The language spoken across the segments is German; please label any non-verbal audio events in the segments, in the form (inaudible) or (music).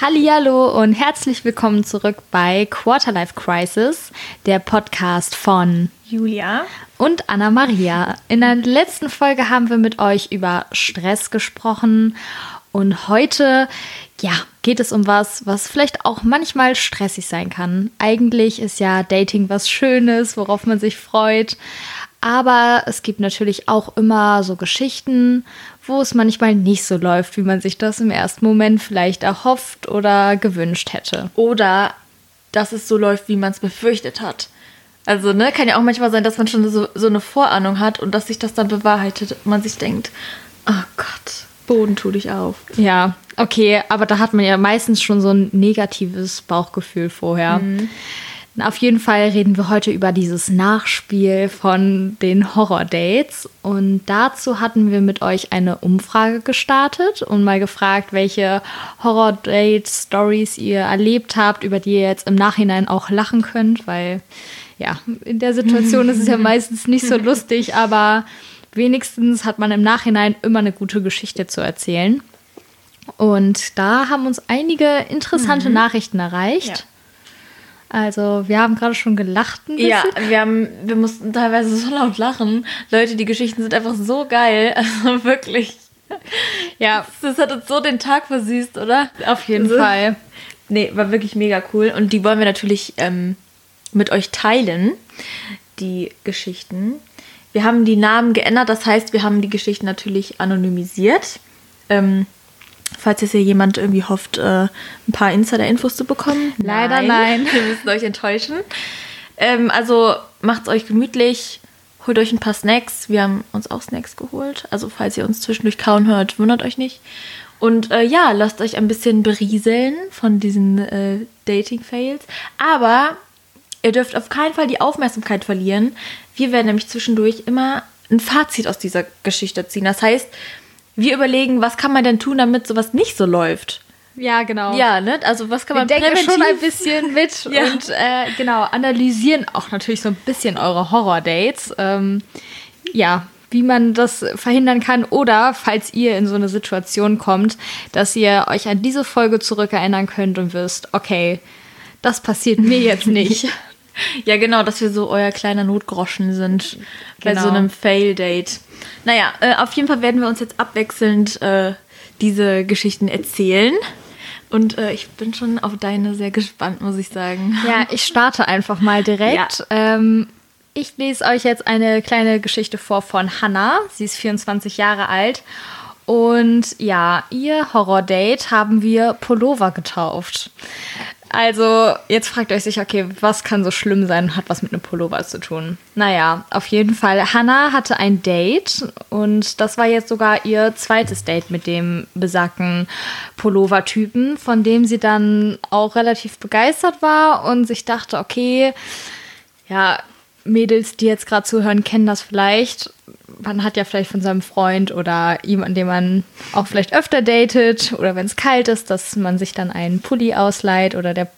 Hallo und herzlich willkommen zurück bei Quarterlife Crisis, der Podcast von Julia und Anna Maria. In der letzten Folge haben wir mit euch über Stress gesprochen und heute ja, geht es um was, was vielleicht auch manchmal stressig sein kann. Eigentlich ist ja Dating was Schönes, worauf man sich freut, aber es gibt natürlich auch immer so Geschichten, wo es manchmal nicht so läuft, wie man sich das im ersten Moment vielleicht erhofft oder gewünscht hätte. Oder dass es so läuft, wie man es befürchtet hat. Also, ne, kann ja auch manchmal sein, dass man schon so, so eine Vorahnung hat und dass sich das dann bewahrheitet und man sich denkt, oh Gott, Boden tu dich auf. Ja, okay, aber da hat man ja meistens schon so ein negatives Bauchgefühl vorher. Mhm. Auf jeden Fall reden wir heute über dieses Nachspiel von den Horror-Dates. Und dazu hatten wir mit euch eine Umfrage gestartet und mal gefragt, welche Horror-Date-Stories ihr erlebt habt, über die ihr jetzt im Nachhinein auch lachen könnt, weil ja, in der Situation ist es ja (laughs) meistens nicht so lustig, aber wenigstens hat man im Nachhinein immer eine gute Geschichte zu erzählen. Und da haben uns einige interessante mhm. Nachrichten erreicht. Ja. Also wir haben gerade schon gelacht ein bisschen. Ja, wir, haben, wir mussten teilweise so laut lachen. Leute, die Geschichten sind einfach so geil. (laughs) Also wirklich. Ja. Das, das hat uns so den Tag versüßt, oder? Auf jeden also, Fall. Nee, war wirklich mega cool. Und die wollen wir natürlich ähm, mit euch teilen, die Geschichten. Wir haben die Namen geändert, das heißt, wir haben die Geschichten natürlich anonymisiert. Ähm, Falls jetzt hier jemand irgendwie hofft, äh, ein paar Insider-Infos zu bekommen. Leider nein. Wir müssen euch enttäuschen. Ähm, also macht's euch gemütlich, holt euch ein paar Snacks. Wir haben uns auch Snacks geholt. Also falls ihr uns zwischendurch kauen hört, wundert euch nicht. Und äh, ja, lasst euch ein bisschen berieseln von diesen äh, Dating-Fails. Aber ihr dürft auf keinen Fall die Aufmerksamkeit verlieren. Wir werden nämlich zwischendurch immer ein Fazit aus dieser Geschichte ziehen. Das heißt, wir überlegen, was kann man denn tun, damit sowas nicht so läuft. Ja, genau. Ja, ne? Also was kann man Wir denken schon ein bisschen (laughs) mit ja. und äh, genau, analysieren auch natürlich so ein bisschen eure Horror-Dates. Ähm, ja, wie man das verhindern kann oder falls ihr in so eine Situation kommt, dass ihr euch an diese Folge zurückerinnern könnt und wisst, okay, das passiert mir jetzt (laughs) nicht. Ja, genau, dass wir so euer kleiner Notgroschen sind genau. bei so genau. einem Fail-Date. Naja, äh, auf jeden Fall werden wir uns jetzt abwechselnd äh, diese Geschichten erzählen. Und äh, ich bin schon auf deine sehr gespannt, muss ich sagen. Ja, ich starte einfach mal direkt. Ja. Ähm, ich lese euch jetzt eine kleine Geschichte vor von Hannah. Sie ist 24 Jahre alt. Und ja, ihr Horror-Date haben wir Pullover getauft. Also, jetzt fragt euch sich, okay, was kann so schlimm sein und hat was mit einem Pullover zu tun? Naja, auf jeden Fall. Hannah hatte ein Date und das war jetzt sogar ihr zweites Date mit dem besagten Pullover-Typen, von dem sie dann auch relativ begeistert war und sich dachte, okay, ja, Mädels, die jetzt gerade zuhören, kennen das vielleicht. Man hat ja vielleicht von seinem Freund oder jemanden, den man auch vielleicht öfter datet oder wenn es kalt ist, dass man sich dann einen Pulli ausleiht oder der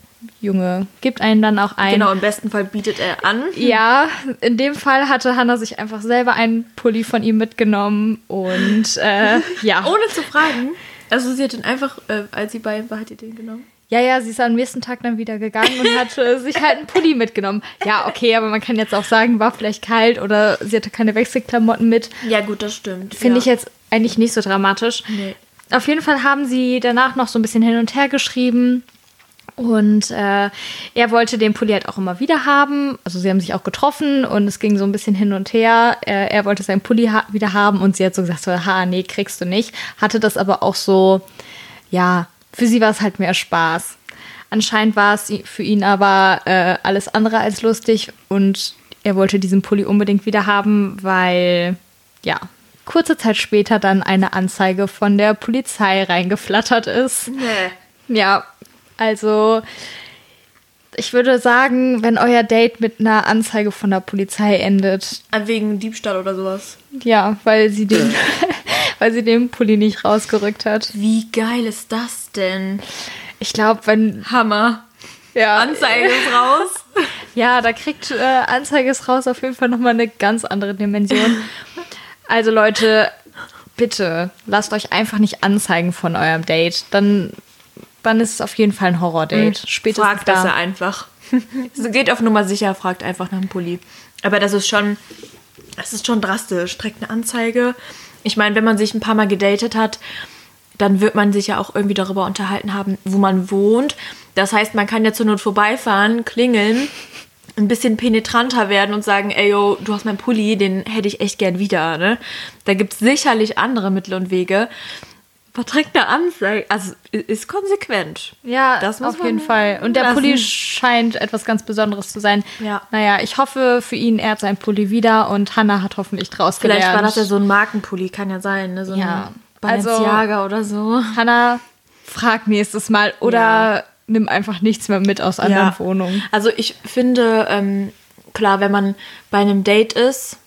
Junge gibt einen dann auch ein. Genau, im besten Fall bietet er an. Ja, in dem Fall hatte Hannah sich einfach selber einen Pulli von ihm mitgenommen und äh, (laughs) ja. Ohne zu fragen. Also sie hat den einfach, äh, als sie bei ihm war, hat sie den genommen. Ja, ja, sie ist am nächsten Tag dann wieder gegangen und hat äh, sich halt einen Pulli mitgenommen. Ja, okay, aber man kann jetzt auch sagen, war vielleicht kalt oder sie hatte keine Wechselklamotten mit. Ja, gut, das stimmt. Finde ja. ich jetzt eigentlich nicht so dramatisch. Nee. Auf jeden Fall haben sie danach noch so ein bisschen hin und her geschrieben. Und äh, er wollte den Pulli halt auch immer wieder haben. Also sie haben sich auch getroffen und es ging so ein bisschen hin und her. Er, er wollte seinen Pulli ha wieder haben und sie hat so gesagt, so, ha, nee, kriegst du nicht. Hatte das aber auch so, ja, für sie war es halt mehr Spaß. Anscheinend war es für ihn aber äh, alles andere als lustig und er wollte diesen Pulli unbedingt wieder haben, weil, ja, kurze Zeit später dann eine Anzeige von der Polizei reingeflattert ist. Nee. Ja, also ich würde sagen, wenn euer Date mit einer Anzeige von der Polizei endet. Wegen Diebstahl oder sowas. Ja, weil sie den, (clears throat) (laughs) weil sie den Pulli nicht rausgerückt hat. Wie geil ist das denn? Ich glaube, wenn. Hammer. Ja. Anzeige ist raus. (laughs) Ja, da kriegt äh, Anzeige ist raus auf jeden Fall nochmal eine ganz andere Dimension. (laughs) Also Leute, bitte lasst euch einfach nicht anzeigen von eurem Date. Dann dann ist es auf jeden Fall ein Horror-Date. Mhm. Spätestens fragt da. er einfach. (laughs) geht auf Nummer sicher, fragt einfach nach dem Pulli. Aber das ist schon, das ist schon drastisch. Streckt eine Anzeige. Ich meine, wenn man sich ein paar Mal gedatet hat, dann wird man sich ja auch irgendwie darüber unterhalten haben, wo man wohnt. Das heißt, man kann ja zur Not vorbeifahren, klingeln, ein bisschen penetranter werden und sagen, ey, yo, du hast meinen Pulli, den hätte ich echt gern wieder. Ne? Da gibt es sicherlich andere Mittel und Wege verträgt eine Anzeige. Also ist konsequent. Ja, das auf jeden Fall. Und der lassen. Pulli scheint etwas ganz Besonderes zu sein. Ja. Naja, ich hoffe für ihn, er hat seinen Pulli wieder und Hannah hat hoffentlich draus Vielleicht gelernt. Vielleicht war das ja so ein Markenpulli, kann ja sein. Ne? So ja. ein Balenciaga also, oder so. Hannah, frag nächstes Mal oder ja. nimm einfach nichts mehr mit aus anderen ja. Wohnungen. Also ich finde, ähm, klar, wenn man bei einem Date ist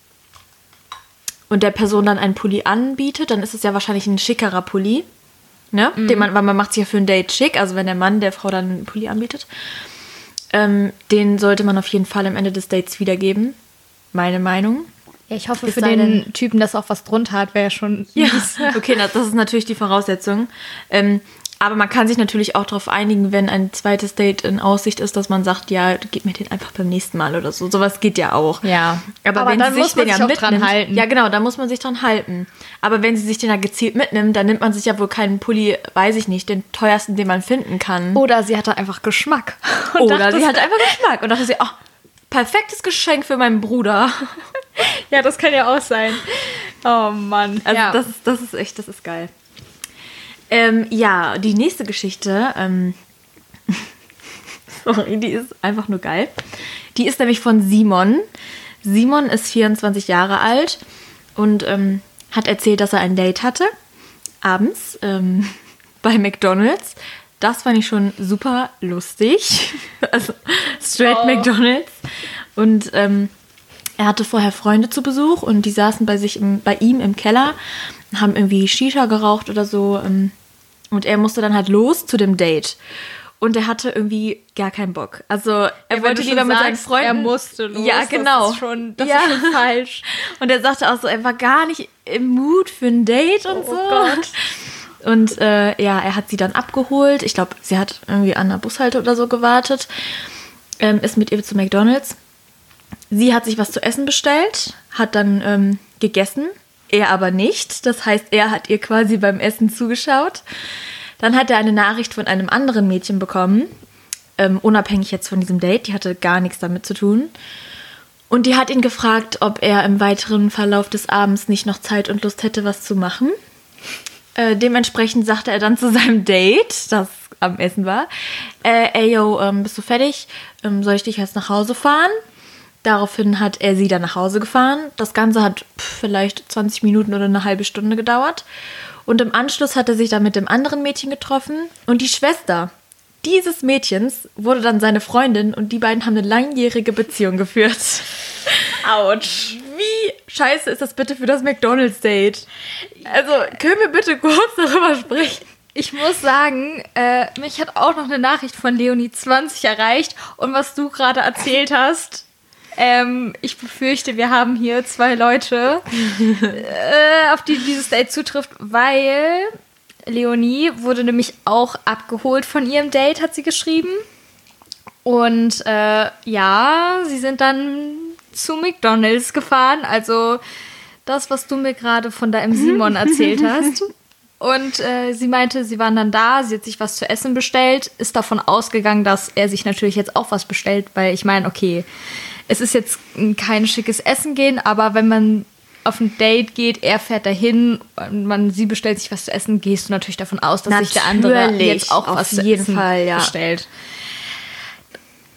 und der Person dann einen Pulli anbietet, dann ist es ja wahrscheinlich ein schickerer Pulli. Ne? Mhm. Den man, weil man macht sich ja für ein Date schick, also wenn der Mann der Frau dann einen Pulli anbietet. Ähm, den sollte man auf jeden Fall am Ende des Dates wiedergeben. Meine Meinung. Ja, ich hoffe Bis für den Typen, dass auch was drunter hat, wäre ja schon. Ja, (laughs) okay, das ist natürlich die Voraussetzung. Ähm, aber man kann sich natürlich auch darauf einigen, wenn ein zweites Date in Aussicht ist, dass man sagt, ja, gib mir den einfach beim nächsten Mal oder so. Sowas geht ja auch. Ja. Aber, aber wenn dann sie muss man sich ja auch dran halten. Ja, genau, da muss man sich dran halten. Aber wenn sie sich den ja gezielt mitnimmt, dann nimmt man sich ja wohl keinen Pulli, weiß ich nicht, den teuersten, den man finden kann. Oder sie hatte einfach Geschmack. (laughs) Oder sie hat einfach Geschmack und dachte sie, oh, perfektes Geschenk für meinen Bruder. (laughs) ja, das kann ja auch sein. Oh Mann. Also ja. das, das ist echt, das ist geil. Ähm, ja, die nächste Geschichte, ähm, (laughs) sorry, die ist einfach nur geil. Die ist nämlich von Simon. Simon ist 24 Jahre alt und ähm, hat erzählt, dass er ein Date hatte, abends ähm, (laughs) bei McDonald's. Das fand ich schon super lustig. (laughs) also straight oh. McDonald's. Und ähm, er hatte vorher Freunde zu Besuch und die saßen bei sich im, bei ihm im Keller, haben irgendwie Shisha geraucht oder so. Ähm, und er musste dann halt los zu dem Date. Und er hatte irgendwie gar keinen Bock. Also er ja, wollte lieber mit seinen Freunden. Er musste los. Ja, genau. Das ist schon, das ja. ist schon falsch. (laughs) Und er sagte auch so, er war gar nicht im Mut für ein Date und oh so. Gott. (laughs) Und äh, ja, er hat sie dann abgeholt. Ich glaube, sie hat irgendwie an der Bushalte oder so gewartet. Ähm, ist mit ihr zu McDonalds. Sie hat sich was zu essen bestellt, hat dann ähm, gegessen er aber nicht. Das heißt, er hat ihr quasi beim Essen zugeschaut. Dann hat er eine Nachricht von einem anderen Mädchen bekommen, ähm, unabhängig jetzt von diesem Date. Die hatte gar nichts damit zu tun. Und die hat ihn gefragt, ob er im weiteren Verlauf des Abends nicht noch Zeit und Lust hätte, was zu machen. Äh, dementsprechend sagte er dann zu seinem Date, das am Essen war, äh, ey yo, ähm, bist du fertig? Ähm, soll ich dich jetzt nach Hause fahren? Daraufhin hat er sie dann nach Hause gefahren. Das Ganze hat vielleicht 20 Minuten oder eine halbe Stunde gedauert. Und im Anschluss hat er sich dann mit dem anderen Mädchen getroffen. Und die Schwester dieses Mädchens wurde dann seine Freundin und die beiden haben eine langjährige Beziehung geführt. Autsch. Wie scheiße ist das bitte für das McDonalds-Date? Also, können wir bitte kurz darüber sprechen? Ich muss sagen, äh, mich hat auch noch eine Nachricht von Leonie 20 erreicht und was du gerade erzählt hast, ähm, ich befürchte, wir haben hier zwei Leute, (laughs) äh, auf die dieses Date zutrifft, weil Leonie wurde nämlich auch abgeholt von ihrem Date, hat sie geschrieben. Und äh, ja, sie sind dann zu McDonald's gefahren. Also das, was du mir gerade von deinem (laughs) Simon erzählt hast. Und äh, sie meinte, sie waren dann da, sie hat sich was zu essen bestellt, ist davon ausgegangen, dass er sich natürlich jetzt auch was bestellt, weil ich meine, okay, es ist jetzt kein schickes Essen gehen, aber wenn man auf ein Date geht, er fährt dahin, man, sie bestellt sich was zu essen, gehst du natürlich davon aus, dass natürlich, sich der andere jetzt auch was zu essen Fall, ja. bestellt.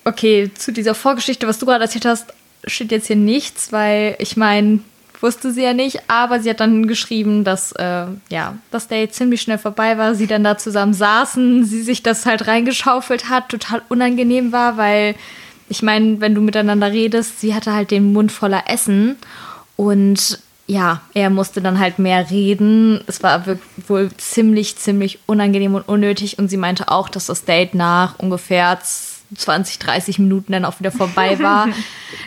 Okay, zu dieser Vorgeschichte, was du gerade erzählt hast, steht jetzt hier nichts, weil ich meine, wusste sie ja nicht, aber sie hat dann geschrieben, dass äh, ja, das Date ziemlich schnell vorbei war, sie dann da zusammen saßen, sie sich das halt reingeschaufelt hat, total unangenehm war, weil ich meine, wenn du miteinander redest, sie hatte halt den Mund voller Essen und ja, er musste dann halt mehr reden. Es war wohl ziemlich, ziemlich unangenehm und unnötig und sie meinte auch, dass das Date nach ungefähr 20, 30 Minuten dann auch wieder vorbei (laughs) war,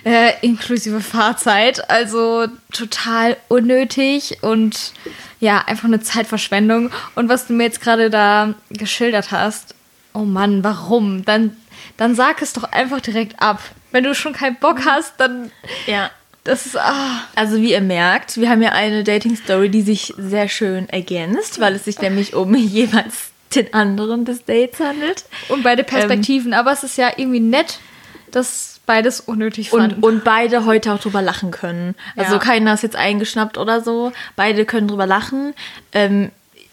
äh, inklusive Fahrzeit. Also total unnötig und ja, einfach eine Zeitverschwendung. Und was du mir jetzt gerade da geschildert hast, Oh Mann, warum? Dann, dann sag es doch einfach direkt ab. Wenn du schon keinen Bock hast, dann. Ja. Das ist. Ah. Also wie ihr merkt, wir haben ja eine Dating-Story, die sich sehr schön ergänzt, weil es sich (laughs) nämlich um (laughs) jeweils den anderen des Dates handelt. Und beide Perspektiven. Ähm, Aber es ist ja irgendwie nett, dass beides unnötig fanden. Und, und beide heute auch drüber lachen können. Also ja. keiner ist jetzt eingeschnappt oder so. Beide können drüber lachen. Ähm,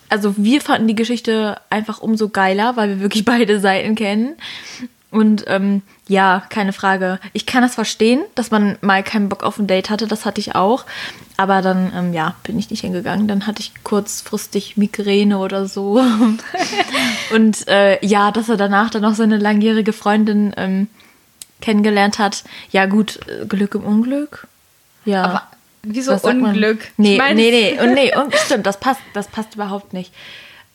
also wir fanden die Geschichte einfach umso geiler, weil wir wirklich (laughs) beide Seiten kennen. Und ähm, ja, keine Frage. Ich kann das verstehen, dass man mal keinen Bock auf ein Date hatte. Das hatte ich auch. Aber dann, ähm, ja, bin ich nicht hingegangen. Dann hatte ich kurzfristig Migräne oder so. (laughs) und äh, ja, dass er danach dann noch seine langjährige Freundin ähm, kennengelernt hat. Ja, gut, äh, Glück im Unglück. Ja. Aber wieso Unglück? Nee, ich mein, nee, nee, (laughs) und nee, und stimmt, das passt, das passt überhaupt nicht.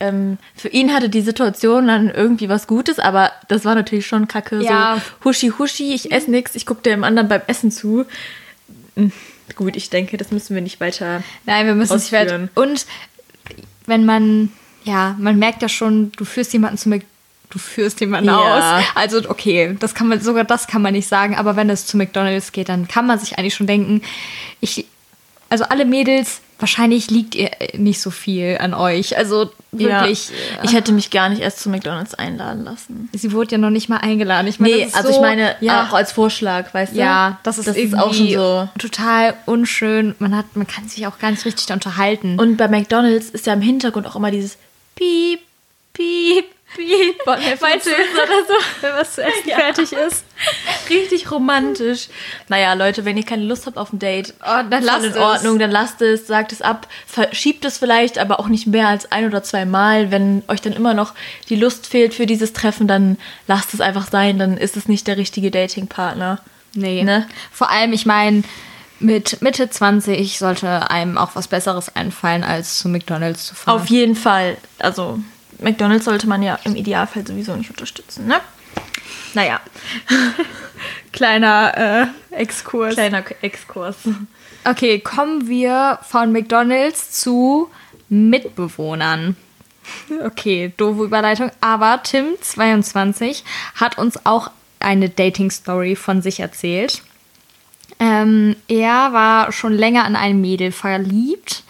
Ähm, für ihn hatte die Situation dann irgendwie was Gutes, aber das war natürlich schon kacke. Ja. So, huschi, huschi, ich esse nichts, ich gucke dem anderen beim Essen zu. Hm, gut, ich denke, das müssen wir nicht weiter. Nein, wir müssen es nicht weiter. Und wenn man, ja, man merkt ja schon, du führst jemanden zu McDonald's du führst jemanden ja. aus. Also okay, das kann man sogar das kann man nicht sagen, aber wenn es zu McDonald's geht, dann kann man sich eigentlich schon denken, ich also alle Mädels wahrscheinlich liegt ihr nicht so viel an euch. Also wirklich. Ja. Ich hätte mich gar nicht erst zu McDonalds einladen lassen. Sie wurde ja noch nicht mal eingeladen. Ich meine, nee, also so, ich meine ja. auch als Vorschlag, weißt du? Ja, das ist, das ist auch schon so total unschön. Man hat, man kann sich auch gar nicht richtig da unterhalten. Und bei McDonalds ist ja im Hintergrund auch immer dieses Piep, Piep, wie du oder so, (laughs) wenn was zu essen ja. fertig ist? Richtig romantisch. Naja, Leute, wenn ihr keine Lust habt auf ein Date, oh, dann lasst in Ordnung, es. dann lasst es, sagt es ab, verschiebt es vielleicht, aber auch nicht mehr als ein oder zwei Mal. Wenn euch dann immer noch die Lust fehlt für dieses Treffen, dann lasst es einfach sein, dann ist es nicht der richtige Datingpartner. Nee. Ne? Vor allem, ich meine, mit Mitte 20 sollte einem auch was Besseres einfallen, als zu McDonalds zu fahren. Auf jeden Fall. Also McDonalds sollte man ja im Idealfall sowieso nicht unterstützen, ne? Naja. (laughs) Kleiner äh, Exkurs. Kleiner Exkurs. Okay, kommen wir von McDonalds zu Mitbewohnern. Okay, doofe Überleitung. Aber Tim, 22, hat uns auch eine Dating-Story von sich erzählt. Ähm, er war schon länger an ein Mädel verliebt,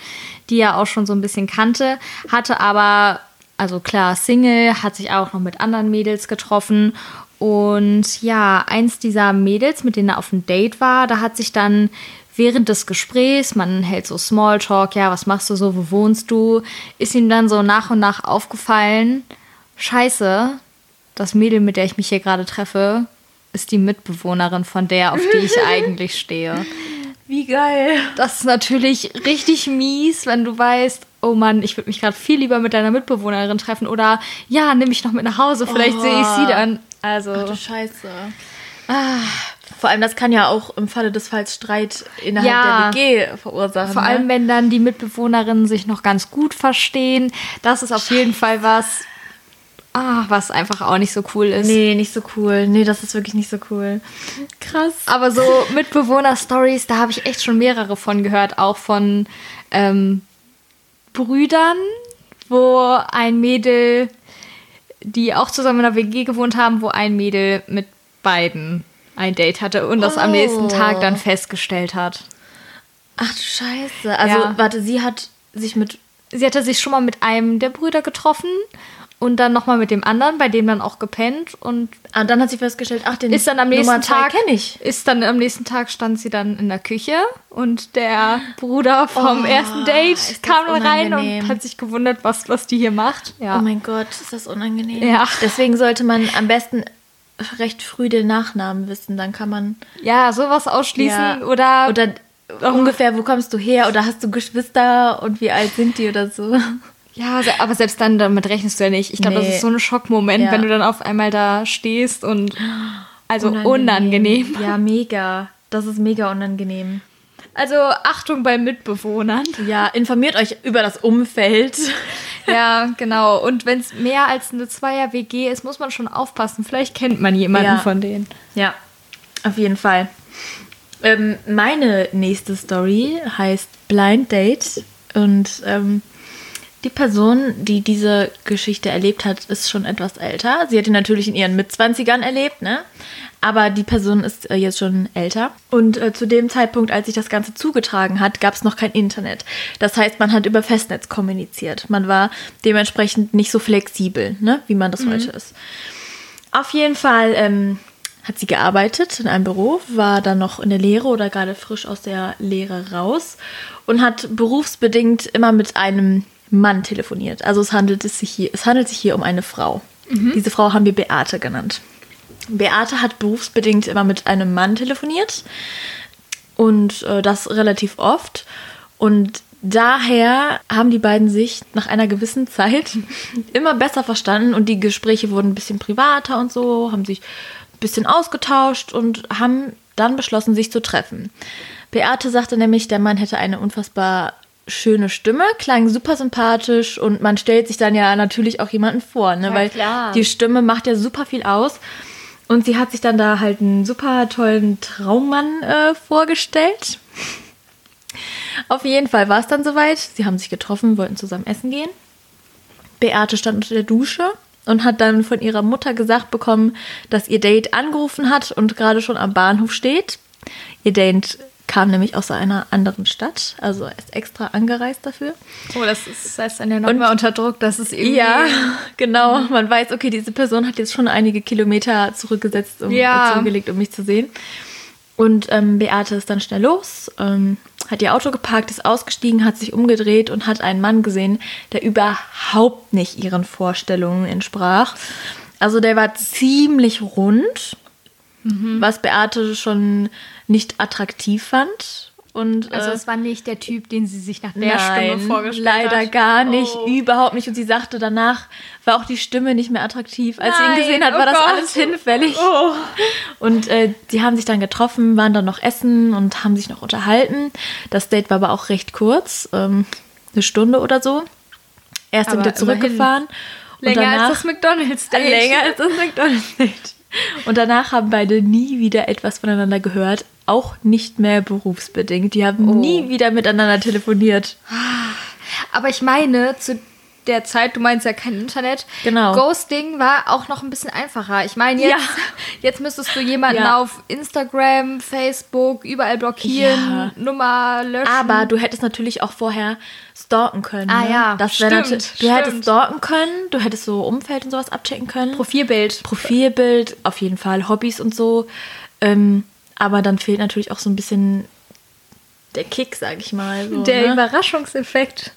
die er auch schon so ein bisschen kannte, hatte aber also klar, Single, hat sich auch noch mit anderen Mädels getroffen. Und ja, eins dieser Mädels, mit denen er auf ein Date war, da hat sich dann während des Gesprächs, man hält so Smalltalk, ja, was machst du so, wo wohnst du, ist ihm dann so nach und nach aufgefallen, scheiße, das Mädel, mit der ich mich hier gerade treffe, ist die Mitbewohnerin von der, auf die ich (laughs) eigentlich stehe. Wie geil. Das ist natürlich richtig mies, wenn du weißt, oh Mann, ich würde mich gerade viel lieber mit deiner Mitbewohnerin treffen oder ja, nimm mich noch mit nach Hause, vielleicht oh. sehe ich sie dann. Also. Ach du Scheiße. Ah. Vor allem, das kann ja auch im Falle des Falls Streit innerhalb ja, der WG verursachen. Vor ne? allem, wenn dann die Mitbewohnerinnen sich noch ganz gut verstehen. Das ist auf Scheiße. jeden Fall was, ah, was einfach auch nicht so cool ist. Nee, nicht so cool. Nee, das ist wirklich nicht so cool. Krass. Aber so Mitbewohner-Stories, da habe ich echt schon mehrere von gehört. Auch von ähm, Brüdern, wo ein Mädel, die auch zusammen in einer WG gewohnt haben, wo ein Mädel mit beiden ein Date hatte und das oh. am nächsten Tag dann festgestellt hat. Ach du Scheiße. Also, ja. warte, sie hat sich mit. Sie hatte sich schon mal mit einem der Brüder getroffen und dann nochmal mit dem anderen, bei dem dann auch gepennt und ah, dann hat sie festgestellt, ach, den ist dann am nächsten Tag kenne ich. Ist dann am nächsten Tag stand sie dann in der Küche und der Bruder vom oh, ersten Date kam rein und hat sich gewundert, was was die hier macht. Ja. Oh mein Gott, ist das unangenehm. Ja. Deswegen sollte man am besten recht früh den Nachnamen wissen, dann kann man ja sowas ausschließen ja. oder oder ungefähr, wo kommst du her oder hast du Geschwister und wie alt sind die oder so. Ja, aber selbst dann, damit rechnest du ja nicht. Ich glaube, nee. das ist so ein Schockmoment, ja. wenn du dann auf einmal da stehst und also unangenehm. unangenehm. Ja, mega. Das ist mega unangenehm. Also Achtung bei Mitbewohnern. Ja, informiert euch über das Umfeld. (laughs) ja, genau. Und wenn es mehr als eine Zweier-WG ist, muss man schon aufpassen. Vielleicht kennt man jemanden ja. von denen. Ja, auf jeden Fall. Ähm, meine nächste Story heißt Blind Date und ähm, Die Person, die diese Geschichte erlebt hat, ist schon etwas älter. Sie hat ihn natürlich in ihren Mitzwanzigern erlebt, ne? Aber die Person ist äh, jetzt schon älter. Und äh, zu dem Zeitpunkt, als sich das Ganze zugetragen hat, gab es noch kein Internet. Das heißt, man hat über Festnetz kommuniziert. Man war dementsprechend nicht so flexibel, ne? wie man das mhm. heute ist. Auf jeden Fall ähm, hat sie gearbeitet in einem Büro, war dann noch in der Lehre oder gerade frisch aus der Lehre raus und hat berufsbedingt immer mit einem Mann telefoniert. Also es handelt, es sich, hier, es handelt sich hier um eine Frau. Mhm. Diese Frau haben wir Beate genannt. Beate hat berufsbedingt immer mit einem Mann telefoniert und äh, das relativ oft. Und daher haben die beiden sich nach einer gewissen Zeit (laughs) immer besser verstanden und die Gespräche wurden ein bisschen privater und so, haben sich ein bisschen ausgetauscht und haben dann beschlossen, sich zu treffen. Beate sagte nämlich, der Mann hätte eine unfassbar schöne Stimme, klang super sympathisch und man stellt sich dann ja natürlich auch jemanden vor, ne? Ja, weil klar. die Stimme macht ja super viel aus. Und sie hat sich dann da halt einen super tollen Traummann äh, vorgestellt. Auf jeden Fall war es dann soweit. Sie haben sich getroffen, wollten zusammen essen gehen. Beate stand unter der Dusche und hat dann von ihrer Mutter gesagt bekommen, dass ihr Date angerufen hat und gerade schon am Bahnhof steht. Ihr Date kam nämlich aus einer anderen Stadt, also ist extra angereist dafür. Oh, das, ist, das heißt dann ja nochmal unter Druck, dass es irgendwie... Ja, (laughs) genau. Mhm. Man weiß, okay, diese Person hat jetzt schon einige Kilometer zurückgesetzt, um, ja. zurückgelegt, um mich zu sehen. Und ähm, Beate ist dann schnell los, ähm, hat ihr Auto geparkt, ist ausgestiegen, hat sich umgedreht und hat einen Mann gesehen, der überhaupt nicht ihren Vorstellungen entsprach. Also der war ziemlich rund, mhm. was Beate schon nicht attraktiv fand. Und, also äh, es war nicht der Typ, den sie sich nach der nein, Stimme vorgestellt leider hat. Leider gar nicht, oh. überhaupt nicht. Und sie sagte danach, war auch die Stimme nicht mehr attraktiv. Als nein, sie ihn gesehen hat, oh war das Gott. alles hinfällig. Oh. Und äh, die haben sich dann getroffen, waren dann noch essen und haben sich noch unterhalten. Das Date war aber auch recht kurz, ähm, eine Stunde oder so. Er ist aber dann wieder zurückgefahren. Länger danach, als das McDonalds-Date. (laughs) Länger als das McDonalds-Date. Und danach haben beide nie wieder etwas voneinander gehört, auch nicht mehr berufsbedingt. Die haben oh. nie wieder miteinander telefoniert. Aber ich meine, zu der Zeit, du meinst ja kein Internet. Genau. Ghosting war auch noch ein bisschen einfacher. Ich meine, jetzt, ja. (laughs) jetzt müsstest du jemanden ja. auf Instagram, Facebook, überall blockieren, ja. Nummer löschen. Aber du hättest natürlich auch vorher stalken können. Ah ne? ja, das stimmt, Du stimmt. hättest stalken können, du hättest so Umfeld und sowas abchecken können. Profilbild. Profilbild, auf jeden Fall. Hobbys und so. Ähm, aber dann fehlt natürlich auch so ein bisschen der Kick, sag ich mal. So, der ne? Überraschungseffekt.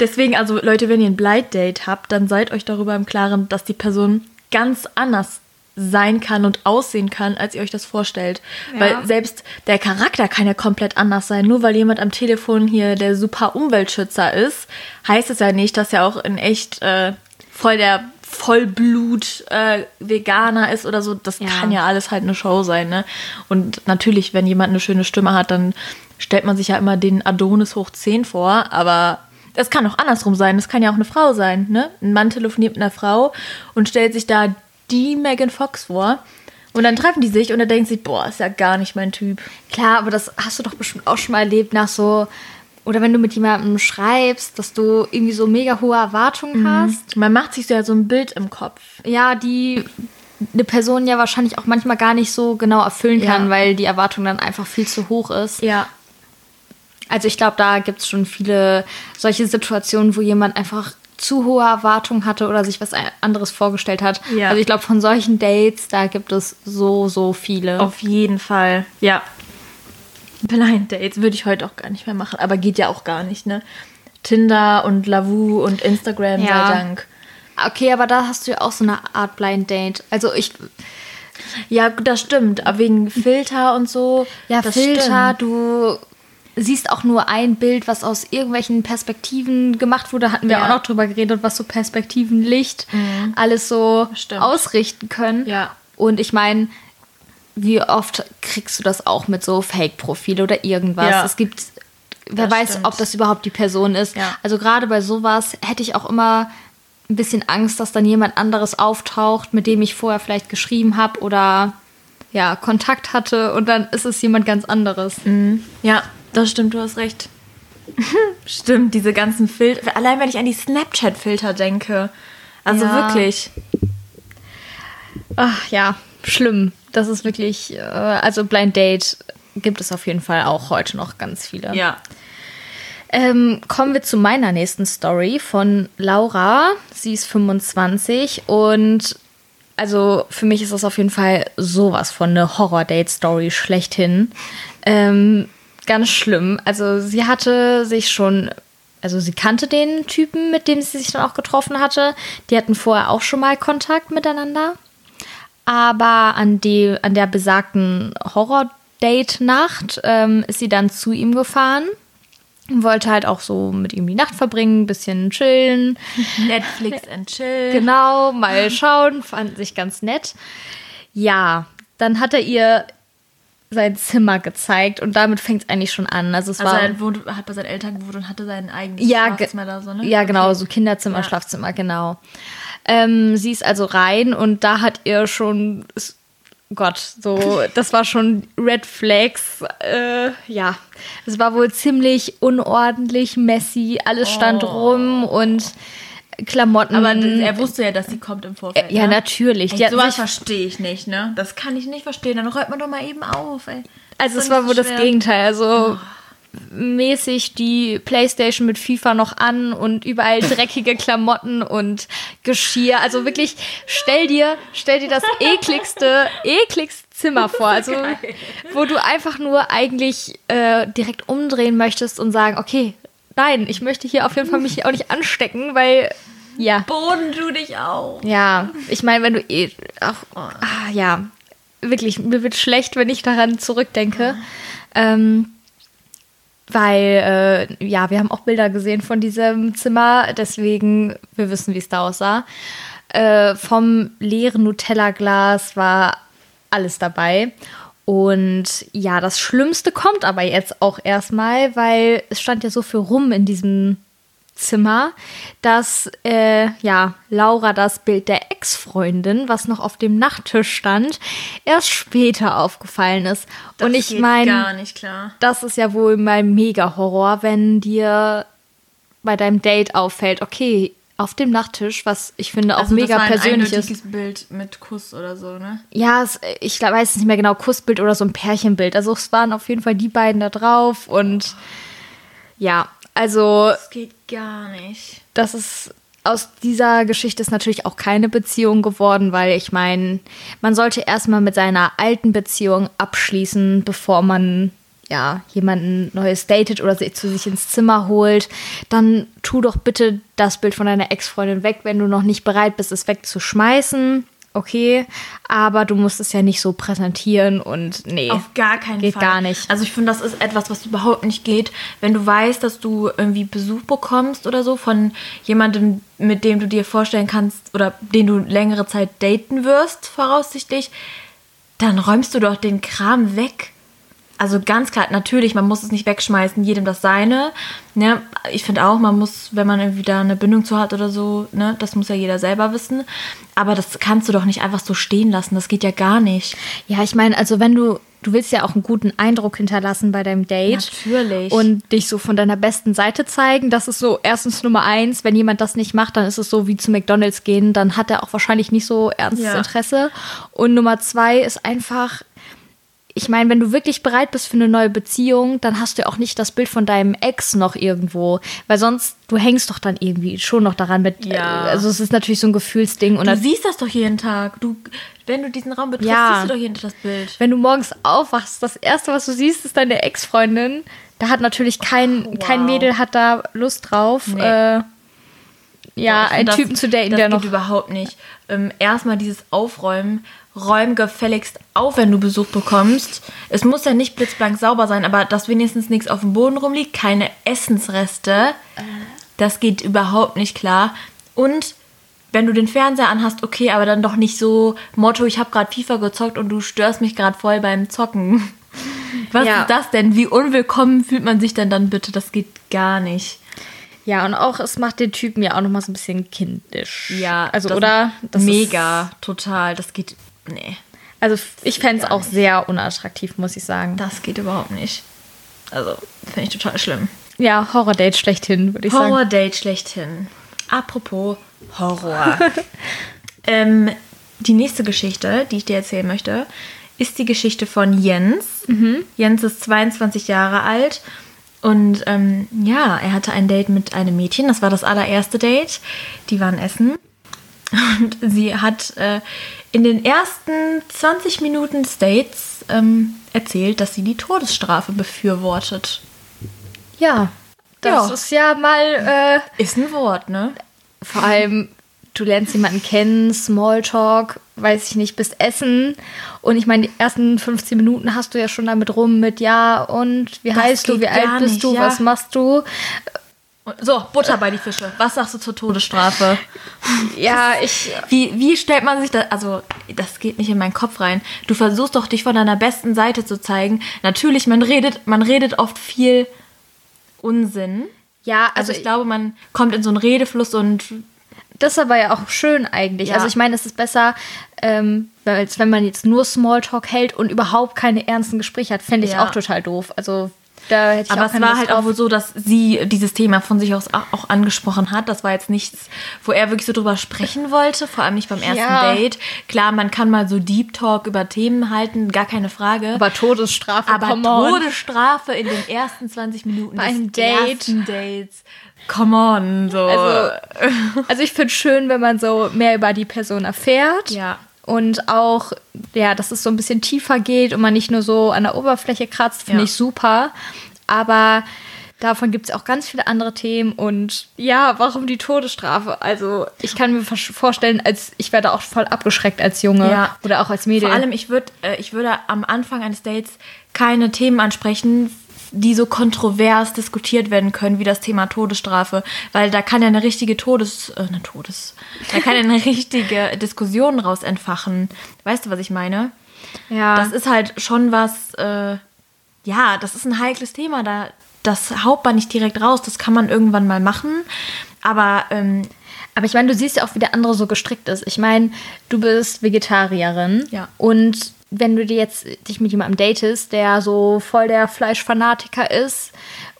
Deswegen, also Leute, wenn ihr ein Blind Date habt, dann seid euch darüber im Klaren, dass die Person ganz anders sein kann und aussehen kann, als ihr euch das vorstellt. Ja. Weil selbst der Charakter kann ja komplett anders sein. Nur weil jemand am Telefon hier der super Umweltschützer ist, heißt es ja nicht, dass er auch in echt äh, voll der Vollblut-Veganer äh, ist oder so. Das ja. kann ja alles halt eine Show sein. Ne? Und natürlich, wenn jemand eine schöne Stimme hat, dann stellt man sich ja immer den Adonis hoch 10 vor, aber es kann auch andersrum sein. Es kann ja auch eine Frau sein. Ne? Ein Mann telefoniert mit einer Frau und stellt sich da die Megan Fox vor. Und dann treffen die sich und er denkt sich, boah, ist ja gar nicht mein Typ. Klar, aber das hast du doch bestimmt auch schon mal erlebt nach so, oder wenn du mit jemandem schreibst, dass du irgendwie so mega hohe Erwartungen mhm. hast. Man macht sich so ja so ein Bild im Kopf. Ja, die eine Person ja wahrscheinlich auch manchmal gar nicht so genau erfüllen kann, ja. weil die Erwartung dann einfach viel zu hoch ist. Ja. Also ich glaube, da gibt es schon viele solche Situationen, wo jemand einfach zu hohe Erwartungen hatte oder sich was anderes vorgestellt hat. Ja. Also ich glaube, von solchen Dates, da gibt es so, so viele. Auf jeden Fall, ja. Blind Dates würde ich heute auch gar nicht mehr machen, aber geht ja auch gar nicht, ne? Tinder und Lavu und Instagram ja. sei Dank. Okay, aber da hast du ja auch so eine Art Blind Date. Also ich. Ja, das stimmt. Aber wegen Filter und so. Ja, Filter, stimmt. du siehst auch nur ein Bild, was aus irgendwelchen Perspektiven gemacht wurde. Hatten wir ja. auch noch drüber geredet, was so Perspektiven, Licht, mhm. alles so Stimmt. ausrichten können. Ja. Und ich meine, wie oft kriegst du das auch mit so Fake-Profil oder irgendwas? Ja. Es gibt, wer das weiß, stimmt. ob das überhaupt die Person ist. Ja. Also gerade bei sowas hätte ich auch immer ein bisschen Angst, dass dann jemand anderes auftaucht, mit dem ich vorher vielleicht geschrieben habe oder ja, Kontakt hatte und dann ist es jemand ganz anderes. Mhm. Ja, das stimmt, du hast recht. (laughs) Stimmt, diese ganzen Filter. Allein wenn ich an die Snapchat-Filter denke. Also Ja. wirklich. Ach ja, schlimm. Das ist wirklich, äh, also Blind Date gibt es auf jeden Fall auch heute noch ganz viele. Ja. Ähm, kommen wir zu meiner nächsten Story von Laura. Sie ist 25 und also für mich ist das auf jeden Fall sowas von eine Horror-Date-Story schlechthin. Ähm, ganz schlimm. Also sie hatte sich schon, also sie kannte den Typen, mit dem sie sich dann auch getroffen hatte. Die hatten vorher auch schon mal Kontakt miteinander. Aber an, die, an der besagten Horror-Date-Nacht ähm, ist sie dann zu ihm gefahren. und Wollte halt auch so mit ihm die Nacht verbringen, ein bisschen chillen. (laughs) Netflix and chill. Genau, mal schauen, fand sich ganz nett. Ja, dann hat er ihr sein Zimmer gezeigt und damit fängt es eigentlich schon an. Also es Also war er wohnt, hat bei seinen Eltern gewohnt und hatte sein eigenes ja, Schlafzimmer da so, ne? ja, genau, so Kinderzimmer, Ja. Schlafzimmer, genau. Ähm, sie ist also rein und da hat ihr schon, Gott, so, (laughs) das war schon Red Flags. Äh, ja, es war wohl ziemlich unordentlich, messy, alles stand rum und Klamotten. Aber er wusste ja, dass sie kommt im Vorfeld. ja, ne? natürlich. Hatten sowas verstehe ich nicht, ne? Das kann ich nicht verstehen. Dann räumt man doch mal eben auf, ey. also es war wohl so das. Gegenteil. Also mäßig die Playstation mit FIFA noch an und überall dreckige (laughs) Klamotten und Geschirr. Also wirklich, stell dir, stell dir das (laughs) ekligste, ekligste Zimmer vor. Also, wo du einfach nur eigentlich äh, direkt umdrehen möchtest und sagen, okay, nein, ich möchte hier auf jeden Fall mich auch nicht anstecken, weil, ja. Boden du dich auf. Ja, ich meine, wenn du eh auch, ah, ja, wirklich, mir wird schlecht, wenn ich daran zurückdenke. Ähm, weil, äh, ja, wir haben auch Bilder gesehen von diesem Zimmer, deswegen, wir wissen, wie es da aussah. Äh, vom leeren Nutella-Glas war alles dabei. Und ja, das Schlimmste kommt aber jetzt auch erstmal, weil es stand ja so viel rum in diesem Zimmer, dass äh, ja Laura das Bild der Ex-Freundin, was noch auf dem Nachttisch stand, erst später aufgefallen ist. Das Und ich meine, das ist ja wohl mein Mega-Horror, wenn dir bei deinem Date auffällt, okay, auf dem Nachttisch, was ich finde auch Also mega das war ein persönlich ist. Bild mit Kuss oder so, ne? Ja, es, ich weiß es nicht mehr genau, Kussbild oder so ein Pärchenbild. Also es waren auf jeden Fall die beiden da drauf und ja, also Das geht gar nicht. das ist aus dieser Geschichte ist natürlich auch keine Beziehung geworden, weil ich meine, man sollte erstmal mit seiner alten Beziehung abschließen, bevor man ja jemanden Neues datet oder sich zu sich ins Zimmer holt. Dann tu doch bitte das Bild von deiner Ex-Freundin weg, wenn du noch nicht bereit bist, es wegzuschmeißen. Okay, aber du musst es ja nicht so präsentieren und nee. Auf gar keinen Geht Fall. gar nicht. Also ich finde, das ist etwas, was überhaupt nicht geht. Wenn du weißt, dass du irgendwie Besuch bekommst oder so von jemandem, mit dem du dir vorstellen kannst oder den du längere Zeit daten wirst, voraussichtlich, dann räumst du doch den Kram weg. Also ganz klar, natürlich, man muss es nicht wegschmeißen, jedem das seine. Ne? Ich finde auch, man muss, wenn man irgendwie da eine Bindung zu hat oder so, ne, das muss ja jeder selber wissen. Aber das kannst du doch nicht einfach so stehen lassen. Das geht ja gar nicht. Ja, ich meine, also wenn du, du willst ja auch einen guten Eindruck hinterlassen bei deinem Date. Natürlich. Und dich so von deiner besten Seite zeigen. Das ist so erstens Nummer eins. Wenn jemand das nicht macht, dann ist es so wie zu McDonalds gehen. Dann hat er auch wahrscheinlich nicht so ernstes Ja. Interesse. Und Nummer zwei ist einfach, ich meine, wenn du wirklich bereit bist für eine neue Beziehung, dann hast du auch nicht das Bild von deinem Ex noch irgendwo. Weil sonst, du hängst doch dann irgendwie schon noch daran mit. Ja. äh, Also es ist natürlich so ein Gefühlsding. Und Du siehst das doch jeden Tag. Du, wenn du diesen Raum betrittst, Ja. siehst du doch jeden Tag das Bild. wenn du morgens aufwachst, das erste, was du siehst, ist deine Ex-Freundin. Da hat natürlich kein, wow. kein Mädel hat da Lust drauf. Nee. Äh, ja, einen Typen zu daten, das der geht noch. überhaupt nicht. Ähm, erstmal dieses Aufräumen. Räum gefälligst auf, wenn du Besuch bekommst. Es muss ja nicht blitzblank sauber sein, aber dass wenigstens nichts auf dem Boden rumliegt, keine Essensreste, das geht überhaupt nicht klar. Und wenn du den Fernseher anhast, okay, aber dann doch nicht so Motto, ich habe gerade FIFA gezockt und du störst mich gerade voll beim Zocken. (laughs) Was Ja. ist das denn? Wie unwillkommen fühlt man sich denn dann bitte? Das geht gar nicht. Ja, und auch, es macht den Typen ja auch noch mal so ein bisschen kindisch. also, das oder? ist mega, total. Das geht. Nee, also, ich fände es auch sehr unattraktiv, muss ich sagen. das geht überhaupt nicht. Also, finde ich total schlimm. ja, Horror-Date schlechthin, würde ich sagen. Horror-Date schlechthin. Apropos Horror. (laughs) ähm, die nächste Geschichte, die ich dir erzählen möchte, ist die Geschichte von Jens. Mhm. Jens ist 22 Jahre alt und ähm, ja, er hatte ein Date mit einem Mädchen. Das war das allererste Date. Die waren essen. Und sie hat äh, in den ersten 20 Minuten des Dates ähm, erzählt, dass sie die Todesstrafe befürwortet. Ja, das Ja. ist ja mal äh, Ist ein Wort, ne? vor allem, du lernst jemanden kennen, Smalltalk, weiß ich nicht, bis Essen. Und ich meine, die ersten 15 Minuten hast du ja schon damit rum mit ja und wie Das heißt du, wie alt bist nicht, du, ja. was machst du? So, Butter bei die Fische. Was sagst du zur Todesstrafe? Ja, ich. Wie, wie stellt man sich das? Also, das geht nicht in meinen Kopf rein. Du versuchst doch, dich von deiner besten Seite zu zeigen. Natürlich, man redet, man redet oft viel Unsinn. Ja, Also, ich glaube, man kommt in so einen Redefluss und Das ist aber ja auch schön eigentlich. Ja. Also ich meine, es ist besser, ähm, als wenn man jetzt nur Smalltalk hält und überhaupt keine ernsten Gespräche hat. Fände ich Ja. auch total doof. Also da hätte ich Aber auch es war Lust halt drauf. auch wohl so, dass sie dieses Thema von sich aus auch angesprochen hat. Das war jetzt nichts, wo er wirklich so drüber sprechen wollte, vor allem nicht beim ersten Ja. Date. Klar, man kann mal so Deep Talk über Themen halten, gar keine Frage. Aber Todesstrafe, Aber. Todesstrafe in den ersten 20 Minuten Bei einem Date. ersten Dates. Come on, so. Also, also ich finde es schön, wenn man so mehr über die Person erfährt. Ja. Und auch, ja, dass es so ein bisschen tiefer geht und man nicht nur so an der Oberfläche kratzt, finde Ja. ich super. Aber davon gibt es auch ganz viele andere Themen. Und ja, warum die Todesstrafe? Also ich kann mir vorstellen, als ich werde auch voll abgeschreckt als Junge Ja. oder auch als Mädel. Vor allem, ich, würd, äh, ich würde am Anfang eines Dates keine Themen ansprechen, die so kontrovers diskutiert werden können wie das Thema Todesstrafe, weil da kann ja eine richtige Todes, äh, eine Todes, da kann ja eine (laughs) richtige Diskussion raus entfachen. Weißt du, was ich meine? ja. Das ist halt schon was, äh, ja, das ist ein heikles Thema. Da, das haut man nicht direkt raus. Das kann man irgendwann mal machen. Aber ähm, Aber ich meine, du siehst ja auch, wie der andere so gestrickt ist. Ich meine, du bist Vegetarierin. Ja. Und wenn du dir jetzt dich mit jemandem datest, der so voll der Fleischfanatiker ist,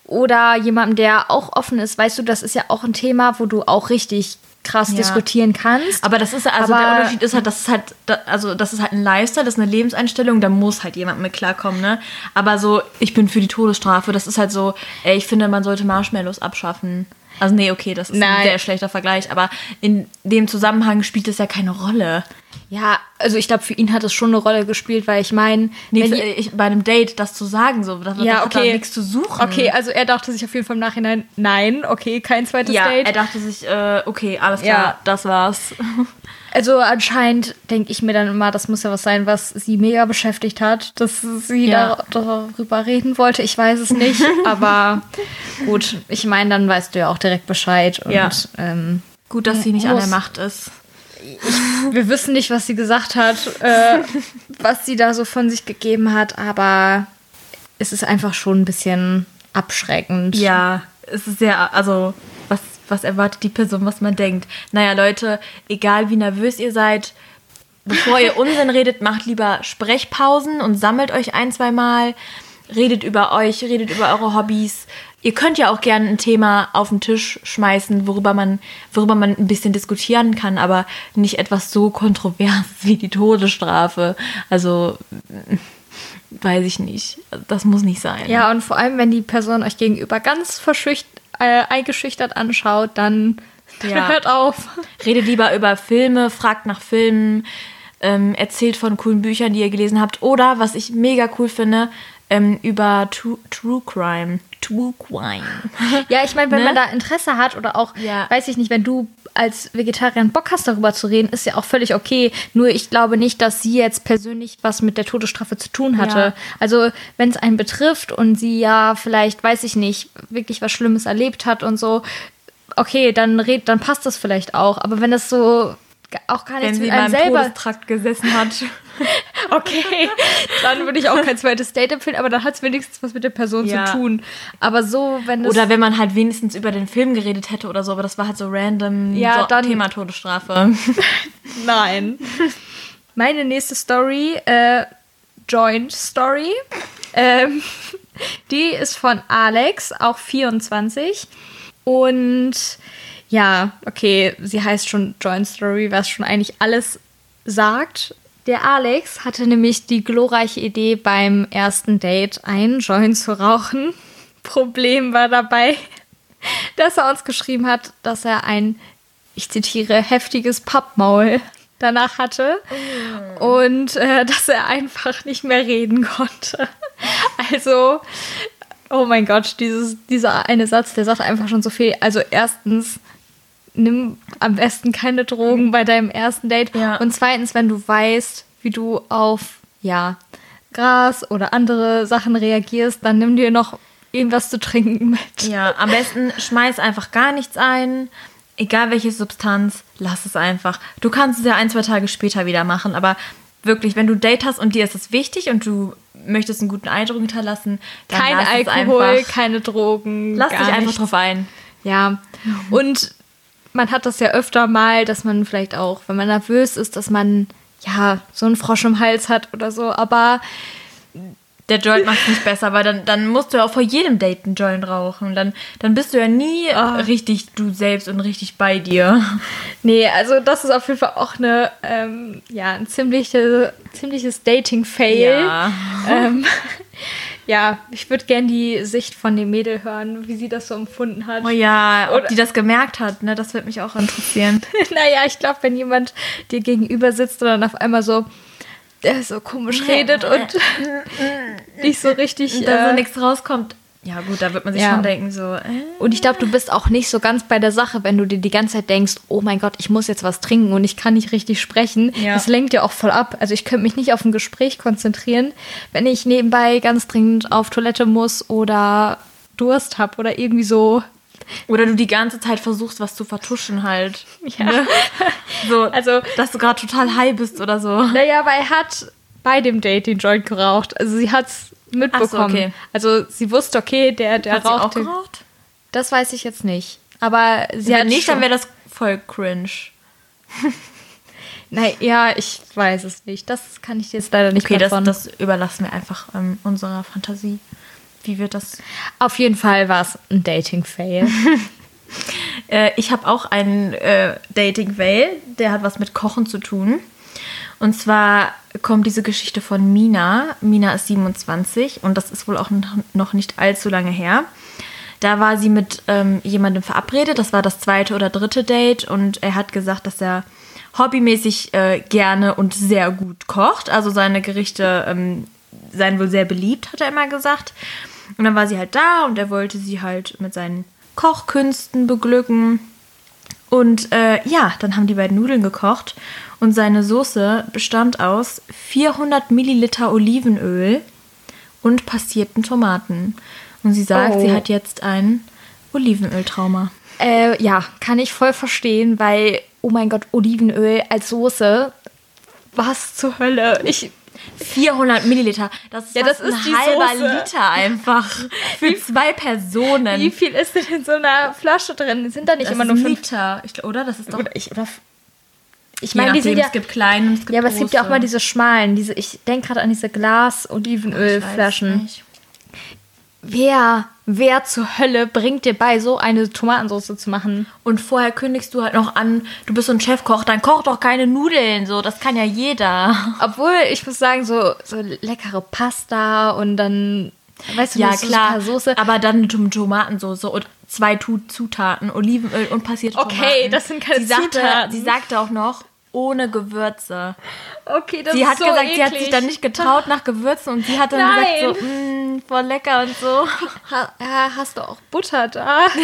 oder jemandem, der auch offen ist, weißt du, das ist ja auch ein Thema, wo du auch richtig krass Ja. diskutieren kannst. aber das ist also Aber- der Unterschied ist halt, das ist halt, also das ist halt ein Lifestyle, das ist eine Lebenseinstellung, da muss halt jemand mit klarkommen, ne? Aber so, ich bin für die Todesstrafe, das ist halt so, ey, ich finde, man sollte Marshmallows abschaffen. Also nee, okay, das ist Nein. ein sehr schlechter Vergleich, aber in dem Zusammenhang spielt es ja keine Rolle. Ja, also ich glaube, für ihn hat es schon eine Rolle gespielt, weil ich meine, Nee, ich, bei einem Date das zu sagen, so, da, ja, da hat da okay. nichts zu suchen. Okay, also er dachte sich auf jeden Fall im Nachhinein, nein, okay, kein zweites Ja, Date. er dachte sich, äh, okay, alles klar, Ja. das war's. (laughs) Also anscheinend denke ich mir dann immer, das muss ja was sein, was sie mega beschäftigt hat, dass sie Ja. da, darüber reden wollte. Ich weiß es nicht, (laughs) aber gut, ich meine, dann weißt du ja auch direkt Bescheid. Und Ja. ähm, Gut, dass sie nicht an der Muss. Macht ist. wir wissen nicht, was sie gesagt hat, äh, was sie da so von sich gegeben hat, aber es ist einfach schon ein bisschen abschreckend. Ja, es ist sehr, also, was, erwartet die Person, was man denkt? Naja, Leute, egal wie nervös ihr seid, bevor ihr (laughs) Unsinn redet, macht lieber Sprechpausen und sammelt euch ein, zwei Mal. Redet über euch, redet über eure Hobbys. Ihr könnt ja auch gerne ein Thema auf den Tisch schmeißen, worüber man, worüber man ein bisschen diskutieren kann, aber nicht etwas so kontrovers (laughs) wie die Todesstrafe. Also, weiß ich nicht. Das muss nicht sein. Ja, und vor allem, wenn die Person euch gegenüber ganz verschücht äh, eingeschüchtert anschaut, dann Ja. (laughs) hört auf. Redet lieber über Filme, fragt nach Filmen, ähm, erzählt von coolen Büchern, die ihr gelesen habt. Oder, was ich mega cool finde, ähm, über True, True Crime. True Crime. (laughs) Ja, ich meine, wenn Ne? man da Interesse hat oder auch, Ja. weiß ich nicht, wenn du als Vegetarierin Bock hast, darüber zu reden, ist ja auch völlig okay. Nur ich glaube nicht, dass sie jetzt persönlich was mit der Todesstrafe zu tun hatte. Ja. Also, wenn es einen betrifft und sie ja vielleicht, weiß ich nicht, wirklich was Schlimmes erlebt hat und so, okay, dann red, dann passt das vielleicht auch. Aber wenn das so auch gar Wenn nichts sie mit einem selber Todestrakt gesessen hat. (laughs) Okay, dann würde ich auch kein zweites Date empfehlen, aber dann hat es wenigstens was mit der Person Ja. zu tun. Aber so, wenn das. Oder wenn man halt wenigstens über den Film geredet hätte oder so, aber das war halt so random Ja, so, dann- Thema Todesstrafe. (laughs) Nein. Meine nächste Story, äh, Joint Story. Ähm, Die ist von Alex, auch 24. Und ja, okay, sie heißt schon Joint Story, was schon eigentlich alles sagt. Der Alex hatte nämlich die glorreiche Idee, beim ersten Date einen Joint zu rauchen. (laughs) Problem war dabei, (laughs) dass er uns geschrieben hat, dass er ein, ich zitiere, heftiges Pappmaul (laughs) danach hatte und äh, dass er einfach nicht mehr reden konnte. Also, oh mein Gott, dieses, dieser eine Satz, der sagt einfach schon so viel. Also erstens, nimm am besten keine Drogen bei deinem ersten Date. Ja. Und zweitens, wenn du weißt, wie du auf, ja, Gras oder andere Sachen reagierst, dann nimm dir noch irgendwas zu trinken (laughs) mit. Ja, am besten schmeiß einfach gar nichts ein. Egal welche Substanz, lass es einfach. Du kannst es ja ein, zwei Tage später wieder machen, aber wirklich, wenn du ein Date hast und dir ist es wichtig und du möchtest einen guten Eindruck hinterlassen, dann Kein Alkohol, einfach. keine Drogen. Lass dich einfach nichts. drauf ein. Ja, und man hat das ja öfter mal, dass man vielleicht auch, wenn man nervös ist, dass man ja so einen Frosch im Hals hat oder so. Aber Der Joint macht es nicht besser, weil dann, dann musst du ja auch vor jedem Date einen Joint rauchen. Dann, dann bist du ja nie Ah. richtig du selbst und richtig bei dir. nee, also das ist auf jeden Fall auch eine, ähm, ja, ein ziemliche, ziemliches Dating-Fail. Ja. Ähm, ja, ich würde gern die Sicht von dem Mädel hören, wie sie das so empfunden hat. Oh ja, ob Oder- die das gemerkt hat, ne, das würde mich auch interessieren. (laughs) naja, ich glaube, wenn jemand dir gegenüber sitzt und dann auf einmal so, der so komisch redet und (laughs) nicht so richtig. da so Äh, nichts rauskommt. Ja gut, da wird man sich Ja. schon denken, so, äh, und ich glaube, du bist auch nicht so ganz bei der Sache, wenn du dir die ganze Zeit denkst, oh mein Gott, ich muss jetzt was trinken und ich kann nicht richtig sprechen. Ja. Das lenkt ja auch voll ab. Also ich könnte mich nicht auf ein Gespräch konzentrieren, wenn ich nebenbei ganz dringend auf Toilette muss oder Durst habe oder irgendwie so. Oder du die ganze Zeit versuchst, was zu vertuschen halt. Ja. (laughs) So, Also- dass du gerade total high bist oder so. Naja, weil er hat bei dem Date den Joint geraucht. Also sie hat es mitbekommen. okay. Also sie wusste, okay, der, der Hat sie raucht. auch den- geraucht? Das weiß ich jetzt nicht. Aber sie hat Wenn nicht, schon- dann wäre das voll cringe. (laughs) Nein, ja, ich weiß es nicht. Das kann ich dir jetzt leider nicht Okay, das, beantworten. das überlassen wir einfach ähm, unserer Fantasie. Wie wird das? Auf jeden Fall war es ein Dating-Fail. (laughs) Äh, ich habe auch einen äh, Dating-Fail, der hat was mit Kochen zu tun. Und zwar kommt diese Geschichte von Mina. Mina ist 27 und das ist wohl auch noch- nicht allzu lange her. Da war sie mit ähm, jemandem verabredet. Das war das zweite oder dritte Date und er hat gesagt, dass er hobbymäßig äh, gerne und sehr gut kocht. Also seine Gerichte ähm, seien wohl sehr beliebt, hat er immer gesagt. Und dann war sie halt da und er wollte sie halt mit seinen Kochkünsten beglücken. Und äh, ja, dann haben die beiden Nudeln gekocht und seine Soße bestand aus 400 Milliliter Olivenöl und passierten Tomaten. Und sie sagt, Oh. sie hat jetzt ein Olivenöltrauma. äh, ja, kann ich voll verstehen, weil, oh mein Gott, Olivenöl als Soße. Was zur Hölle? Ich, 400 Milliliter, das ist, Ja, das ist ein halber Soße. Liter einfach. (laughs) Für zwei Personen. wie viel ist denn in so einer Flasche drin? Sind da nicht das immer nur fünf? Liter, ich, oder? Das ist doch. Oder ich, oder ich meine, die sind ja. es gibt kleine und es gibt Ja, aber es gibt ja auch große. mal diese schmalen, diese, ich denke gerade an diese Ich weiß Glas-Olivenölflaschen. nicht. Wer, wer zur Hölle bringt dir bei, so eine Tomatensauce zu machen? Und vorher kündigst du halt noch an, du bist so ein Chefkoch, dann koch doch keine Nudeln, so, das kann ja jeder. Obwohl, ich muss sagen, so, so leckere Pasta und dann, weißt du, Ja, klar, Soße. aber dann eine Tom- Tomatensauce und zwei Zutaten, Olivenöl und passierte Okay, Tomaten. das sind keine sie sagte, Zutaten. Sie sagte auch noch, ohne Gewürze. Okay, das sie ist hat so gesagt, eklig. sie hat sich dann nicht getraut nach Gewürzen und sie hat dann Nein. gesagt so, mmm, voll lecker und so. (laughs) Ha, hast du auch Butter da? (laughs)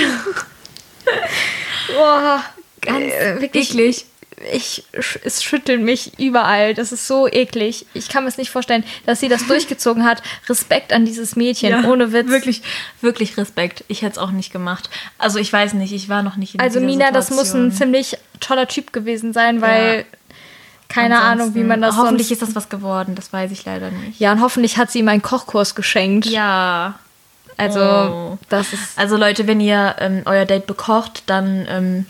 Boah, ganz äh, wirklich eklig. Ich, es schüttelt mich überall. Das ist so eklig. Ich kann mir es nicht vorstellen, dass sie das (laughs) durchgezogen hat. Respekt an dieses Mädchen, ohne Witz. Wirklich, wirklich Respekt. Ich hätte es auch nicht gemacht. Also ich weiß nicht, ich war noch nicht in Also Mina, das muss ein Situation. ziemlich toller Typ gewesen sein, weil keine Ahnung, wie man das Hoffentlich ist das was geworden, das weiß ich leider nicht. Ja, und hoffentlich hat sie ihm einen Kochkurs geschenkt. Ja. Also, Oh. das ist... Also Leute, wenn ihr ähm, euer Date bekocht, dann ähm,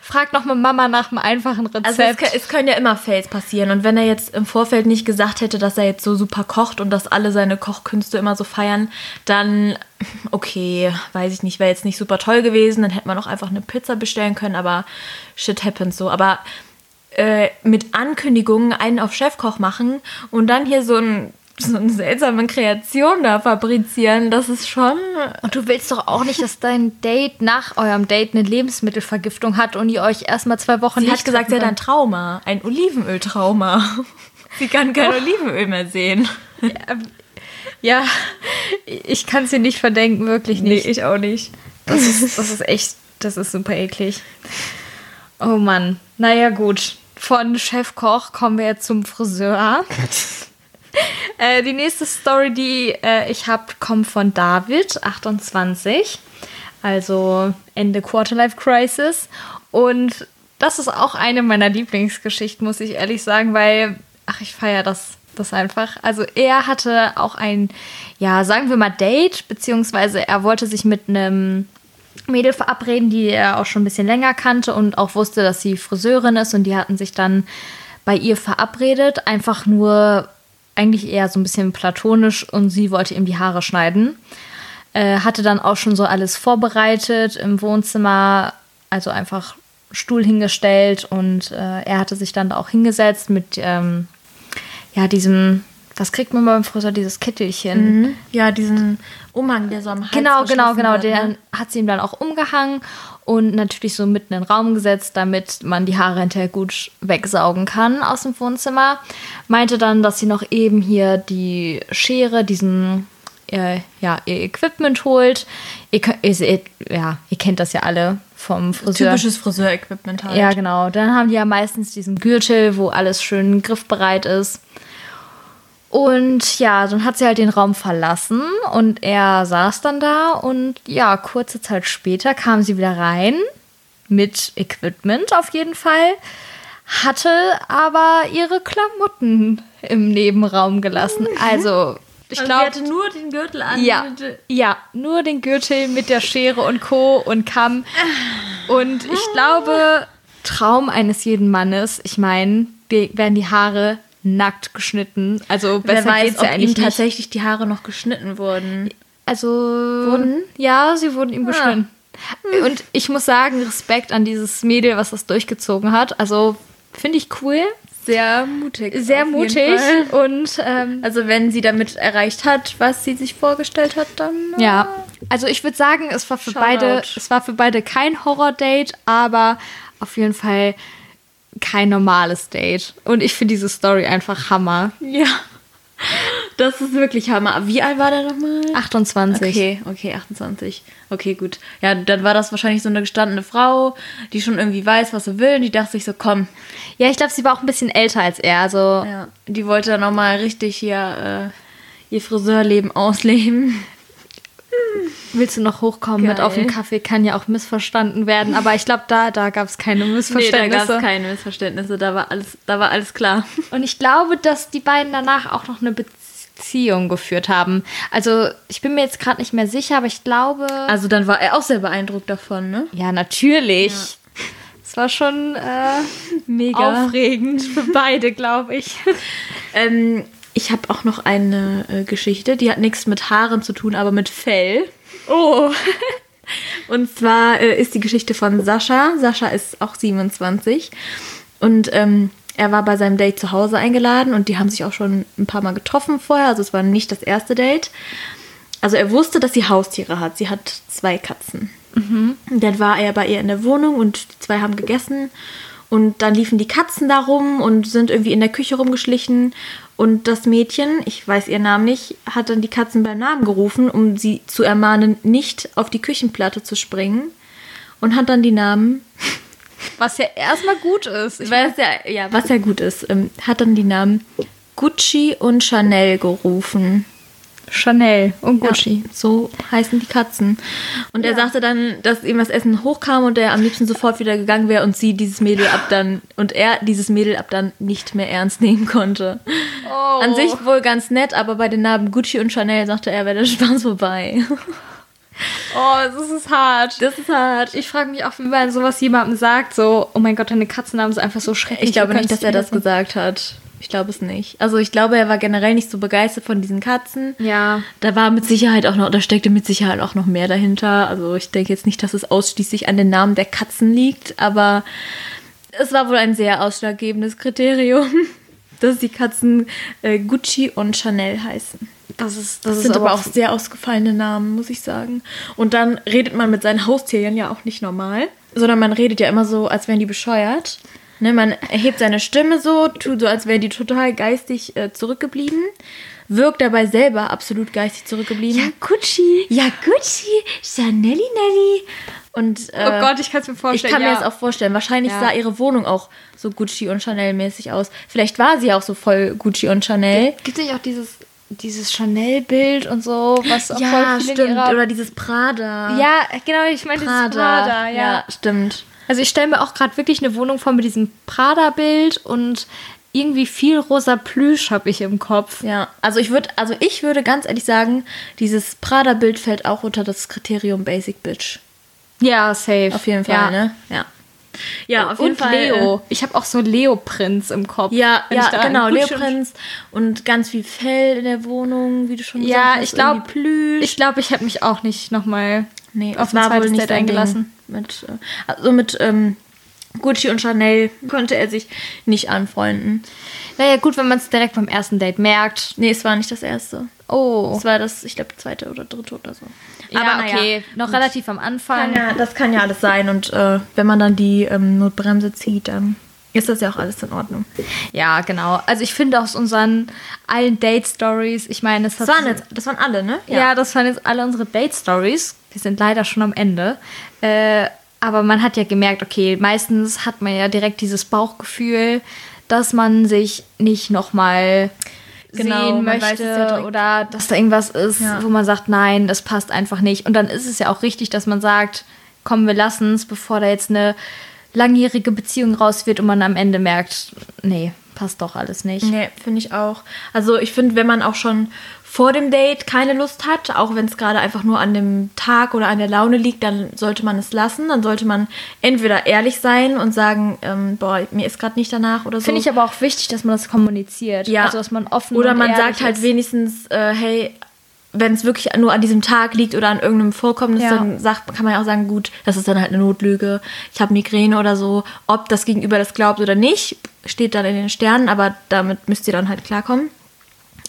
Frag noch mal Mama nach einem einfachen Rezept. Also es, können, es können ja immer Fails passieren. Und wenn er jetzt im Vorfeld nicht gesagt hätte, dass er jetzt so super kocht und dass alle seine Kochkünste immer so feiern, dann okay, weiß ich nicht, wäre jetzt nicht super toll gewesen. Dann hätte man auch einfach eine Pizza bestellen können, aber shit happens so. Aber äh, mit Ankündigungen einen auf Chefkoch machen und dann hier so ein so eine seltsame Kreation da fabrizieren, das ist schon. Und du willst doch auch nicht, dass dein Date nach eurem Date eine Lebensmittelvergiftung hat und ihr euch erstmal zwei Wochen sie nicht hat gesagt, sie hat ein Trauma, ein Olivenöltrauma. (laughs) Sie kann kein oh. Olivenöl mehr sehen. Ja, ja ich kann sie nicht verdenken, wirklich nicht. Nee, ich auch nicht. Das ist, das ist echt, das ist super eklig. Oh Mann. Naja, gut. Von Chefkoch kommen wir jetzt zum Friseur. (laughs) äh, die nächste Story, die äh, ich habe, kommt von David, 28. Also Ende Quarterlife Crisis. Und das ist auch eine meiner Lieblingsgeschichten, muss ich ehrlich sagen, weil, ach, ich feiere das, das einfach. Also er hatte auch ein, ja, sagen wir mal Date, beziehungsweise er wollte sich mit einem Mädel verabreden, die er auch schon ein bisschen länger kannte und auch wusste, dass sie Friseurin ist und die hatten sich dann bei ihr verabredet, einfach nur eigentlich eher so ein bisschen platonisch und sie wollte ihm die Haare schneiden. Äh, hatte dann auch schon so alles vorbereitet im Wohnzimmer, also einfach Stuhl hingestellt und äh, er hatte sich dann da auch hingesetzt mit ähm, ja, diesem was kriegt man beim Friseur, dieses Kittelchen? Mhm. Ja, diesen Umhang, der so am Hals Genau, genau, genau. Wird, der ne? hat sie ihm dann auch umgehangen und natürlich so mitten in den Raum gesetzt, damit man die Haare hinterher gut wegsaugen kann aus dem Wohnzimmer. Meinte dann, dass sie noch eben hier die Schere, diesen äh, ja, ihr Equipment holt. Ihr, ihr, ja, ihr kennt das ja alle vom Friseur. Typisches Friseur-Equipment halt. Ja, genau. Dann haben die ja meistens diesen Gürtel, wo alles schön griffbereit ist. Und ja, dann hat sie halt den Raum verlassen und er saß dann da und ja, kurze Zeit später kam sie wieder rein mit Equipment auf jeden Fall, hatte aber ihre Klamotten im Nebenraum gelassen. Also ich also glaube, sie hatte nur den Gürtel an. Ja, ja, nur den Gürtel mit der Schere und Co. und Kamm. Und ich glaube, Traum eines jeden Mannes, ich meine, werden die Haare nackt geschnitten. Also besser Wer weiß, geht's ja ob ihm tatsächlich die Haare noch geschnitten wurden. Also wurden? Ja, sie wurden ihm ah. geschnitten. Hm. Und ich muss sagen, Respekt an dieses Mädel, was das durchgezogen hat. Also finde ich cool. Sehr mutig. Sehr mutig. Und ähm, also wenn sie damit erreicht hat, was sie sich vorgestellt hat, dann. Ja. Also ich würde sagen, es war für beide, es war für beide kein Horror-Date, aber auf jeden Fall kein normales Date. Und ich finde diese Story einfach Hammer. Ja. Das ist wirklich Hammer. Wie alt war der nochmal? 28. Okay, okay, 28. Okay, gut. Ja, dann war das wahrscheinlich so eine gestandene Frau, die schon irgendwie weiß, was sie will. Und die dachte sich so, komm. Ja, ich glaube, sie war auch ein bisschen älter als er. Also ja, die wollte dann nochmal richtig hier äh, ihr Friseurleben ausleben. (laughs) Willst du noch hochkommen Geil. mit auf dem Kaffee? Kann ja auch missverstanden werden, aber ich glaube, da, da gab es keine Missverständnisse. Nee, da gab es keine Missverständnisse, da war, alles, da war alles klar. Und ich glaube, dass die beiden danach auch noch eine Beziehung geführt haben. Also, ich bin mir jetzt gerade nicht mehr sicher, aber ich glaube. Also, dann war er auch sehr beeindruckt davon, ne? Ja, natürlich. Es ja. war schon äh, mega aufregend für beide, glaube ich. (laughs) ähm, ich habe auch noch eine äh, Geschichte, die hat nichts mit Haaren zu tun, aber mit Fell. Oh. (laughs) und zwar äh, ist die Geschichte von Sascha. Sascha ist auch 27 und ähm, er war bei seinem Date zu Hause eingeladen und die haben sich auch schon ein paar Mal getroffen vorher. Also es war nicht das erste Date. Also er wusste, dass sie Haustiere hat. Sie hat zwei Katzen. Mhm. Dann war er bei ihr in der Wohnung und die zwei haben gegessen. Und dann liefen die Katzen da rum und sind irgendwie in der Küche rumgeschlichen. Und das Mädchen, ich weiß ihren Namen nicht, hat dann die Katzen beim Namen gerufen, um sie zu ermahnen, nicht auf die Küchenplatte zu springen. Und hat dann die Namen. (laughs) Was ja erstmal gut ist. Ich was ja, ja, was ja gut ist. Ähm, hat dann die Namen Gucci und Chanel gerufen. Chanel und Gucci. Ja, so heißen die Katzen. Und ja. er sagte dann, dass ihm das Essen hochkam und er am liebsten sofort wieder gegangen wäre und sie dieses Mädel ab dann und er dieses Mädel ab dann nicht mehr ernst nehmen konnte. Oh. An sich wohl ganz nett, aber bei den Namen Gucci und Chanel sagte er, wäre der Spaß vorbei. (laughs) Oh, das ist hart. Das ist hart. Ich frage mich auch, wie man sowas jemandem sagt, so, oh mein Gott, deine Katzennamen sind einfach so schrecklich. Ich glaube nicht, dass er das gesagt hat. Ich glaube es nicht. Also ich glaube, er war generell nicht so begeistert von diesen Katzen. Ja. Da war mit Sicherheit auch noch, da steckte mit Sicherheit auch noch mehr dahinter. Also ich denke jetzt nicht, dass es ausschließlich an den Namen der Katzen liegt, aber es war wohl ein sehr ausschlaggebendes Kriterium, (laughs) dass die Katzen äh, Gucci und Chanel heißen. Das ist, Das sind aber auch sehr ausgefallene Namen, muss ich sagen. Und dann redet man mit seinen Haustieren ja auch nicht normal, sondern man redet ja immer so, als wären die bescheuert. Ne, man erhebt seine Stimme so, tut so, als wäre die total geistig äh, zurückgeblieben, wirkt dabei selber absolut geistig zurückgeblieben. Gucci. Ja, Gucci, Chanelli Nelly. Und, äh, Oh Gott, ich kann es mir ich vorstellen. kann mir ja. das auch vorstellen. Wahrscheinlich Ja. sah ihre Wohnung auch so Gucci und Chanel-mäßig aus. Vielleicht war sie auch so voll Gucci und Chanel. Gibt es nicht auch dieses, dieses Chanel-Bild und so, was auch Ja, voll stimmt. Oder dieses Prada. Ja, genau, ich meine dieses Prada, ja. stimmt. Also ich stelle mir auch gerade wirklich eine Wohnung vor mit diesem Prada-Bild und irgendwie viel rosa Plüsch habe ich im Kopf. Ja, also ich würde, also ich würde ganz ehrlich sagen, dieses Prada-Bild fällt auch unter das Kriterium Basic Bitch. Ja, safe. Auf jeden Fall, ja. ne? Ja. Ja, auf jeden und Fall. äh, Leo. Ich habe auch so Leo-Prinz im Kopf. Ja, ja, genau, Leoprinz und ganz viel Fell in der Wohnung, wie du schon gesagt Ja, hast. ich glaube, ich glaube, ich hätte mich auch nicht nochmal Nee, auf wohl zweites nicht Date eingelassen. Ding. Mit, äh, also mit ähm, Gucci und Chanel konnte er sich nicht anfreunden. Naja, gut, wenn man es direkt beim ersten Date merkt. Nee, es war nicht das erste. Oh. Es war das, ich glaube, zweite oder dritte oder so. Aber naja, okay, noch relativ am Anfang. Kann ja, das kann ja alles sein. Und äh, wenn man dann die ähm, Notbremse zieht, dann ist das ja auch alles in Ordnung. Ja, genau. Also ich finde aus unseren allen Date-Stories, ich meine, hat Das waren, jetzt, das waren alle, ne? Ja. das waren jetzt alle unsere Date-Stories. Wir sind leider schon am Ende. Äh, aber man hat ja gemerkt, okay, meistens hat man ja direkt dieses Bauchgefühl, dass man sich nicht nochmal Genau, sehen möchte ja oder dass da irgendwas ist, Ja. wo man sagt, nein, das passt einfach nicht. Und dann ist es ja auch richtig, dass man sagt, komm, wir lassen es, bevor da jetzt eine langjährige Beziehung raus wird und man am Ende merkt, nee, passt doch alles nicht. Nee, finde ich auch. Also ich finde, wenn man auch schon vor dem Date keine Lust hat, auch wenn es gerade einfach nur an dem Tag oder an der Laune liegt, dann sollte man es lassen. Dann sollte man entweder ehrlich sein und sagen, ähm, boah, mir ist gerade nicht danach oder so. Finde ich aber auch wichtig, dass man das kommuniziert. Ja. Also, dass man offen Oder man sagt halt ist. wenigstens, äh, hey, wenn es wirklich nur an diesem Tag liegt oder an irgendeinem Vorkommnis, Ja. dann sagt, kann man ja auch sagen, gut, das ist dann halt eine Notlüge. Ich habe Migräne oder so. Ob das Gegenüber das glaubt oder nicht, steht dann in den Sternen, aber damit müsst ihr dann halt klarkommen.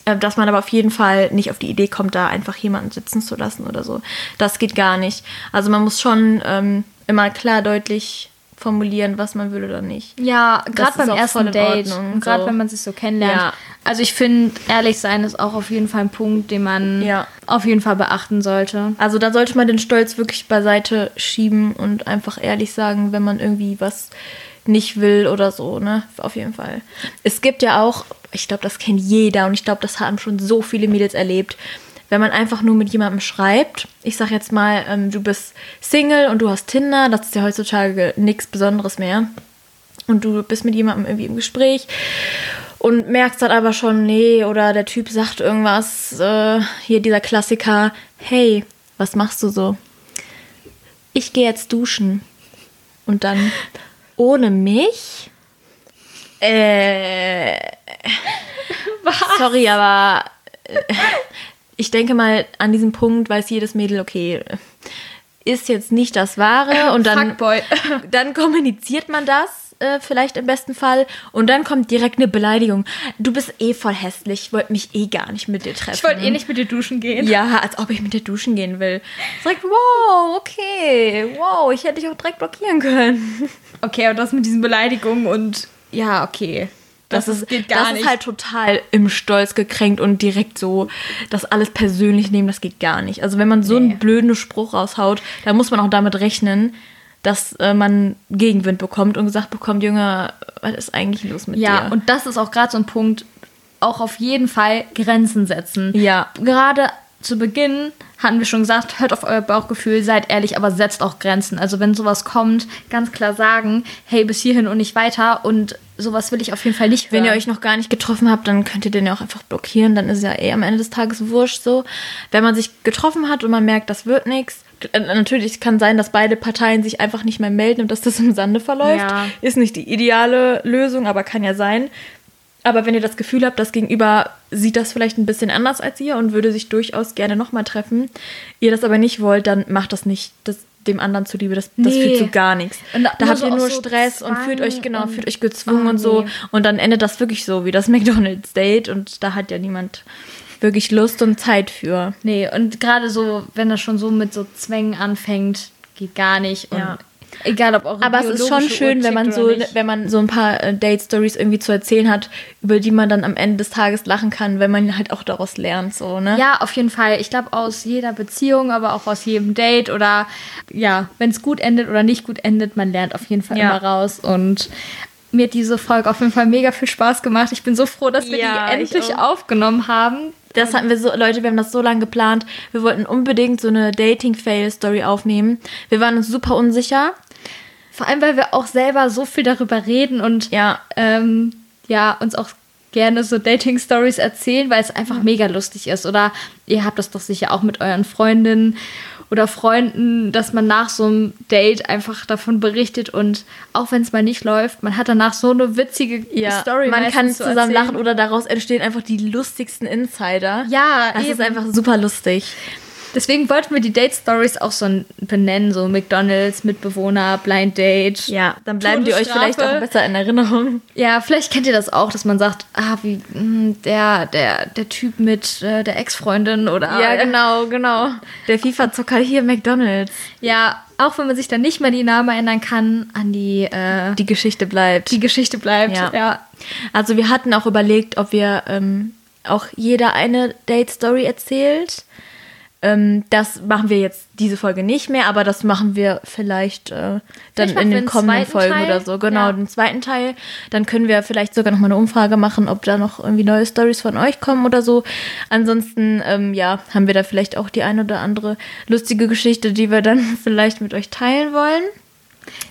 Äh, Dass man aber auf jeden Fall nicht auf die Idee kommt, da einfach jemanden sitzen zu lassen oder so. Das geht gar nicht. Also man muss schon ähm, immer klar deutlich formulieren, was man will oder nicht. Ja, gerade beim ersten Date. Und gerade so. wenn man sich so kennenlernt. Ja. Also ich finde, ehrlich sein ist auch auf jeden Fall ein Punkt, den man Ja. auf jeden Fall beachten sollte. Also da sollte man den Stolz wirklich beiseite schieben und einfach ehrlich sagen, wenn man irgendwie was nicht will oder so, ne? Auf jeden Fall. Es gibt ja auch, ich glaube, das kennt jeder und ich glaube, das haben schon so viele Mädels erlebt, wenn man einfach nur mit jemandem schreibt. Ich sag jetzt mal, ähm, du bist Single und du hast Tinder, das ist ja heutzutage nichts Besonderes mehr. Und du bist mit jemandem irgendwie im Gespräch und merkst dann aber schon, nee, oder der Typ sagt irgendwas, äh, hier dieser Klassiker, hey, was machst du so? Ich gehe jetzt duschen. Und dann ohne mich? Äh. Sorry, aber äh, ich denke mal, an diesem Punkt weiß jedes Mädel, okay, ist jetzt nicht das Wahre. (laughs) Und dann, (laughs) dann kommuniziert man das äh, vielleicht im besten Fall. Und dann kommt direkt eine Beleidigung. Du bist eh voll hässlich, ich wollte mich eh gar nicht mit dir treffen. Ich wollte eh nicht mit dir duschen gehen. Ja, als ob ich mit dir duschen gehen will. Sagt, wow, okay, wow, ich hätte dich auch direkt blockieren können. (laughs) Okay, und das mit diesen Beleidigungen und ja, okay. Das, ist, geht gar das nicht. ist halt total im Stolz gekränkt und direkt so das alles persönlich nehmen, das geht gar nicht. Also wenn man so Nee. einen blöden Spruch raushaut, dann muss man auch damit rechnen, dass äh, man Gegenwind bekommt und gesagt bekommt, Junge, was ist eigentlich los mit ja, dir? und das ist auch gerade so ein Punkt, auch auf jeden Fall Grenzen setzen. Ja. Gerade zu Beginn hatten wir schon gesagt, hört auf euer Bauchgefühl, seid ehrlich, aber setzt auch Grenzen. Also wenn sowas kommt, ganz klar sagen, hey, bis hierhin und nicht weiter und sowas will ich auf jeden Fall nicht hören. Wenn ihr euch noch gar nicht getroffen habt, dann könnt ihr den ja auch einfach blockieren, dann ist ja eh am Ende des Tages wurscht so. Wenn man sich getroffen hat und man merkt, das wird nichts, äh, natürlich kann sein, dass beide Parteien sich einfach nicht mehr melden und dass das im Sande verläuft. Ja. Ist nicht die ideale Lösung, aber kann ja sein. Aber wenn ihr das Gefühl habt, das Gegenüber sieht das vielleicht ein bisschen anders als ihr und würde sich durchaus gerne nochmal treffen, ihr das aber nicht wollt, dann macht das nicht das, dem anderen zuliebe. Das, nee. das führt zu gar nichts. Und da habt so ihr nur so Stress und fühlt euch, genau, fühlt euch gezwungen oh, und so. Nee. Und dann endet das wirklich so wie das (laughs) McDonalds-Date und da hat ja niemand wirklich Lust und Zeit für. Nee, und gerade so, wenn das schon so mit so Zwängen anfängt, geht gar nicht. Und ja. Egal, ob auch Aber es ist schon schön, wenn man so, wenn man so ein paar äh, Date-Stories irgendwie zu erzählen hat, über die man dann am Ende des Tages lachen kann, wenn man halt auch daraus lernt, so, ne? Ja, auf jeden Fall. Ich glaube, aus jeder Beziehung, aber auch aus jedem Date oder ja, wenn es gut endet oder nicht gut endet, man lernt auf jeden Fall ja. immer raus und mir hat diese Folge auf jeden Fall mega viel Spaß gemacht. Ich bin so froh, dass wir ja, die endlich aufgenommen haben. Das hatten wir so, Leute, wir haben das so lange geplant. Wir wollten unbedingt so eine Dating-Fail-Story aufnehmen. Wir waren uns super unsicher. Vor allem, weil wir auch selber so viel darüber reden und ja, ähm, ja uns auch gerne so Dating-Stories erzählen, weil es einfach mega lustig ist. Oder ihr habt das doch sicher auch mit euren Freundinnen oder Freunden, dass man nach so einem Date einfach davon berichtet und auch wenn es mal nicht läuft, man hat danach so eine witzige ja, Story. Man kann zusammen erzählen. lachen oder daraus entstehen einfach die lustigsten Insider. Ja, das eben. ist einfach super lustig. Deswegen wollten wir die Date Stories auch so benennen, so McDonalds, Mitbewohner, Blind Date. Ja, dann bleiben die euch vielleicht auch besser in Erinnerung. Ja, vielleicht kennt ihr das auch, dass man sagt, ah, wie mh, hm, der, der, der Typ mit äh, der Ex-Freundin oder. Ja, genau, genau. Der FIFA-Zocker hier McDonalds. Ja, auch wenn man sich dann nicht mehr die Namen erinnern kann, an die. Äh, die Geschichte bleibt. Die Geschichte bleibt, ja. ja. Also, wir hatten auch überlegt, ob wir ähm, auch jeder eine Date-Story erzählt. Ähm, das machen wir jetzt diese Folge nicht mehr, aber das machen wir vielleicht äh, dann in den kommenden Folgen Teil. oder so. Genau, ja. den zweiten Teil. Dann können wir vielleicht sogar noch mal eine Umfrage machen, ob da noch irgendwie neue Stories von euch kommen oder so. Ansonsten, ähm, ja, haben wir da vielleicht auch die ein oder andere lustige Geschichte, die wir dann (laughs) vielleicht mit euch teilen wollen.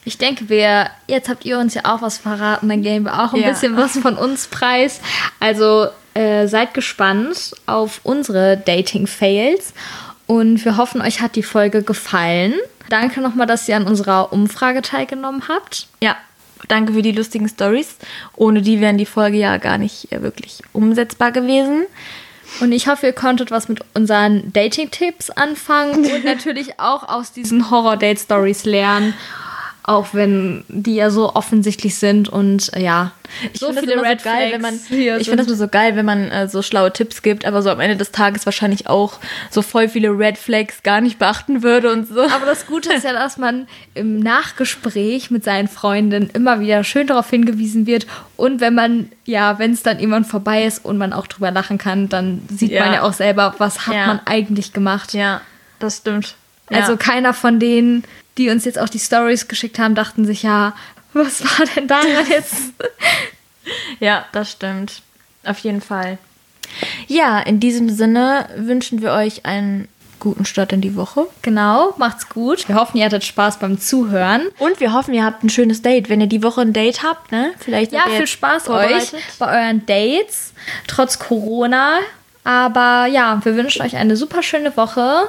Ich denke, wir, jetzt habt ihr uns ja auch was verraten, dann geben wir auch ein ja. bisschen was von uns preis. Also äh, seid gespannt auf unsere Dating-Fails und wir hoffen, euch hat die Folge gefallen. Danke nochmal, dass ihr an unserer Umfrage teilgenommen habt. Ja, danke für die lustigen Stories. Ohne die wären die Folge ja gar nicht äh, wirklich umsetzbar gewesen. Und ich hoffe, ihr konntet was mit unseren Dating-Tipps anfangen und (laughs) natürlich auch aus diesen Horror-Date-Stories lernen auch wenn die ja so offensichtlich sind und äh, ja, ich so viele Red so geil, wenn man Ich finde das nur so geil, wenn man äh, so schlaue Tipps gibt, aber so am Ende des Tages wahrscheinlich auch so voll viele Red Flags gar nicht beachten würde und so. Aber das Gute ist ja, dass man im Nachgespräch mit seinen Freundinnen immer wieder schön darauf hingewiesen wird und wenn man ja, wenn es dann irgendwann vorbei ist und man auch drüber lachen kann, dann sieht ja. man ja auch selber, was hat ja. man eigentlich gemacht. Ja, das stimmt. Also keiner von denen die uns jetzt auch die Stories geschickt haben, dachten sich ja, was war denn da jetzt? (laughs) ja, das stimmt. Auf jeden Fall. Ja, in diesem Sinne wünschen wir euch einen guten Start in die Woche. Genau, macht's gut. Wir hoffen, ihr hattet Spaß beim Zuhören. Und wir hoffen, ihr habt ein schönes Date. Wenn ihr die Woche ein Date habt, ne? Vielleicht Ja, viel Spaß euch bei euren Dates, trotz Corona. Aber ja, wir wünschen euch eine super schöne Woche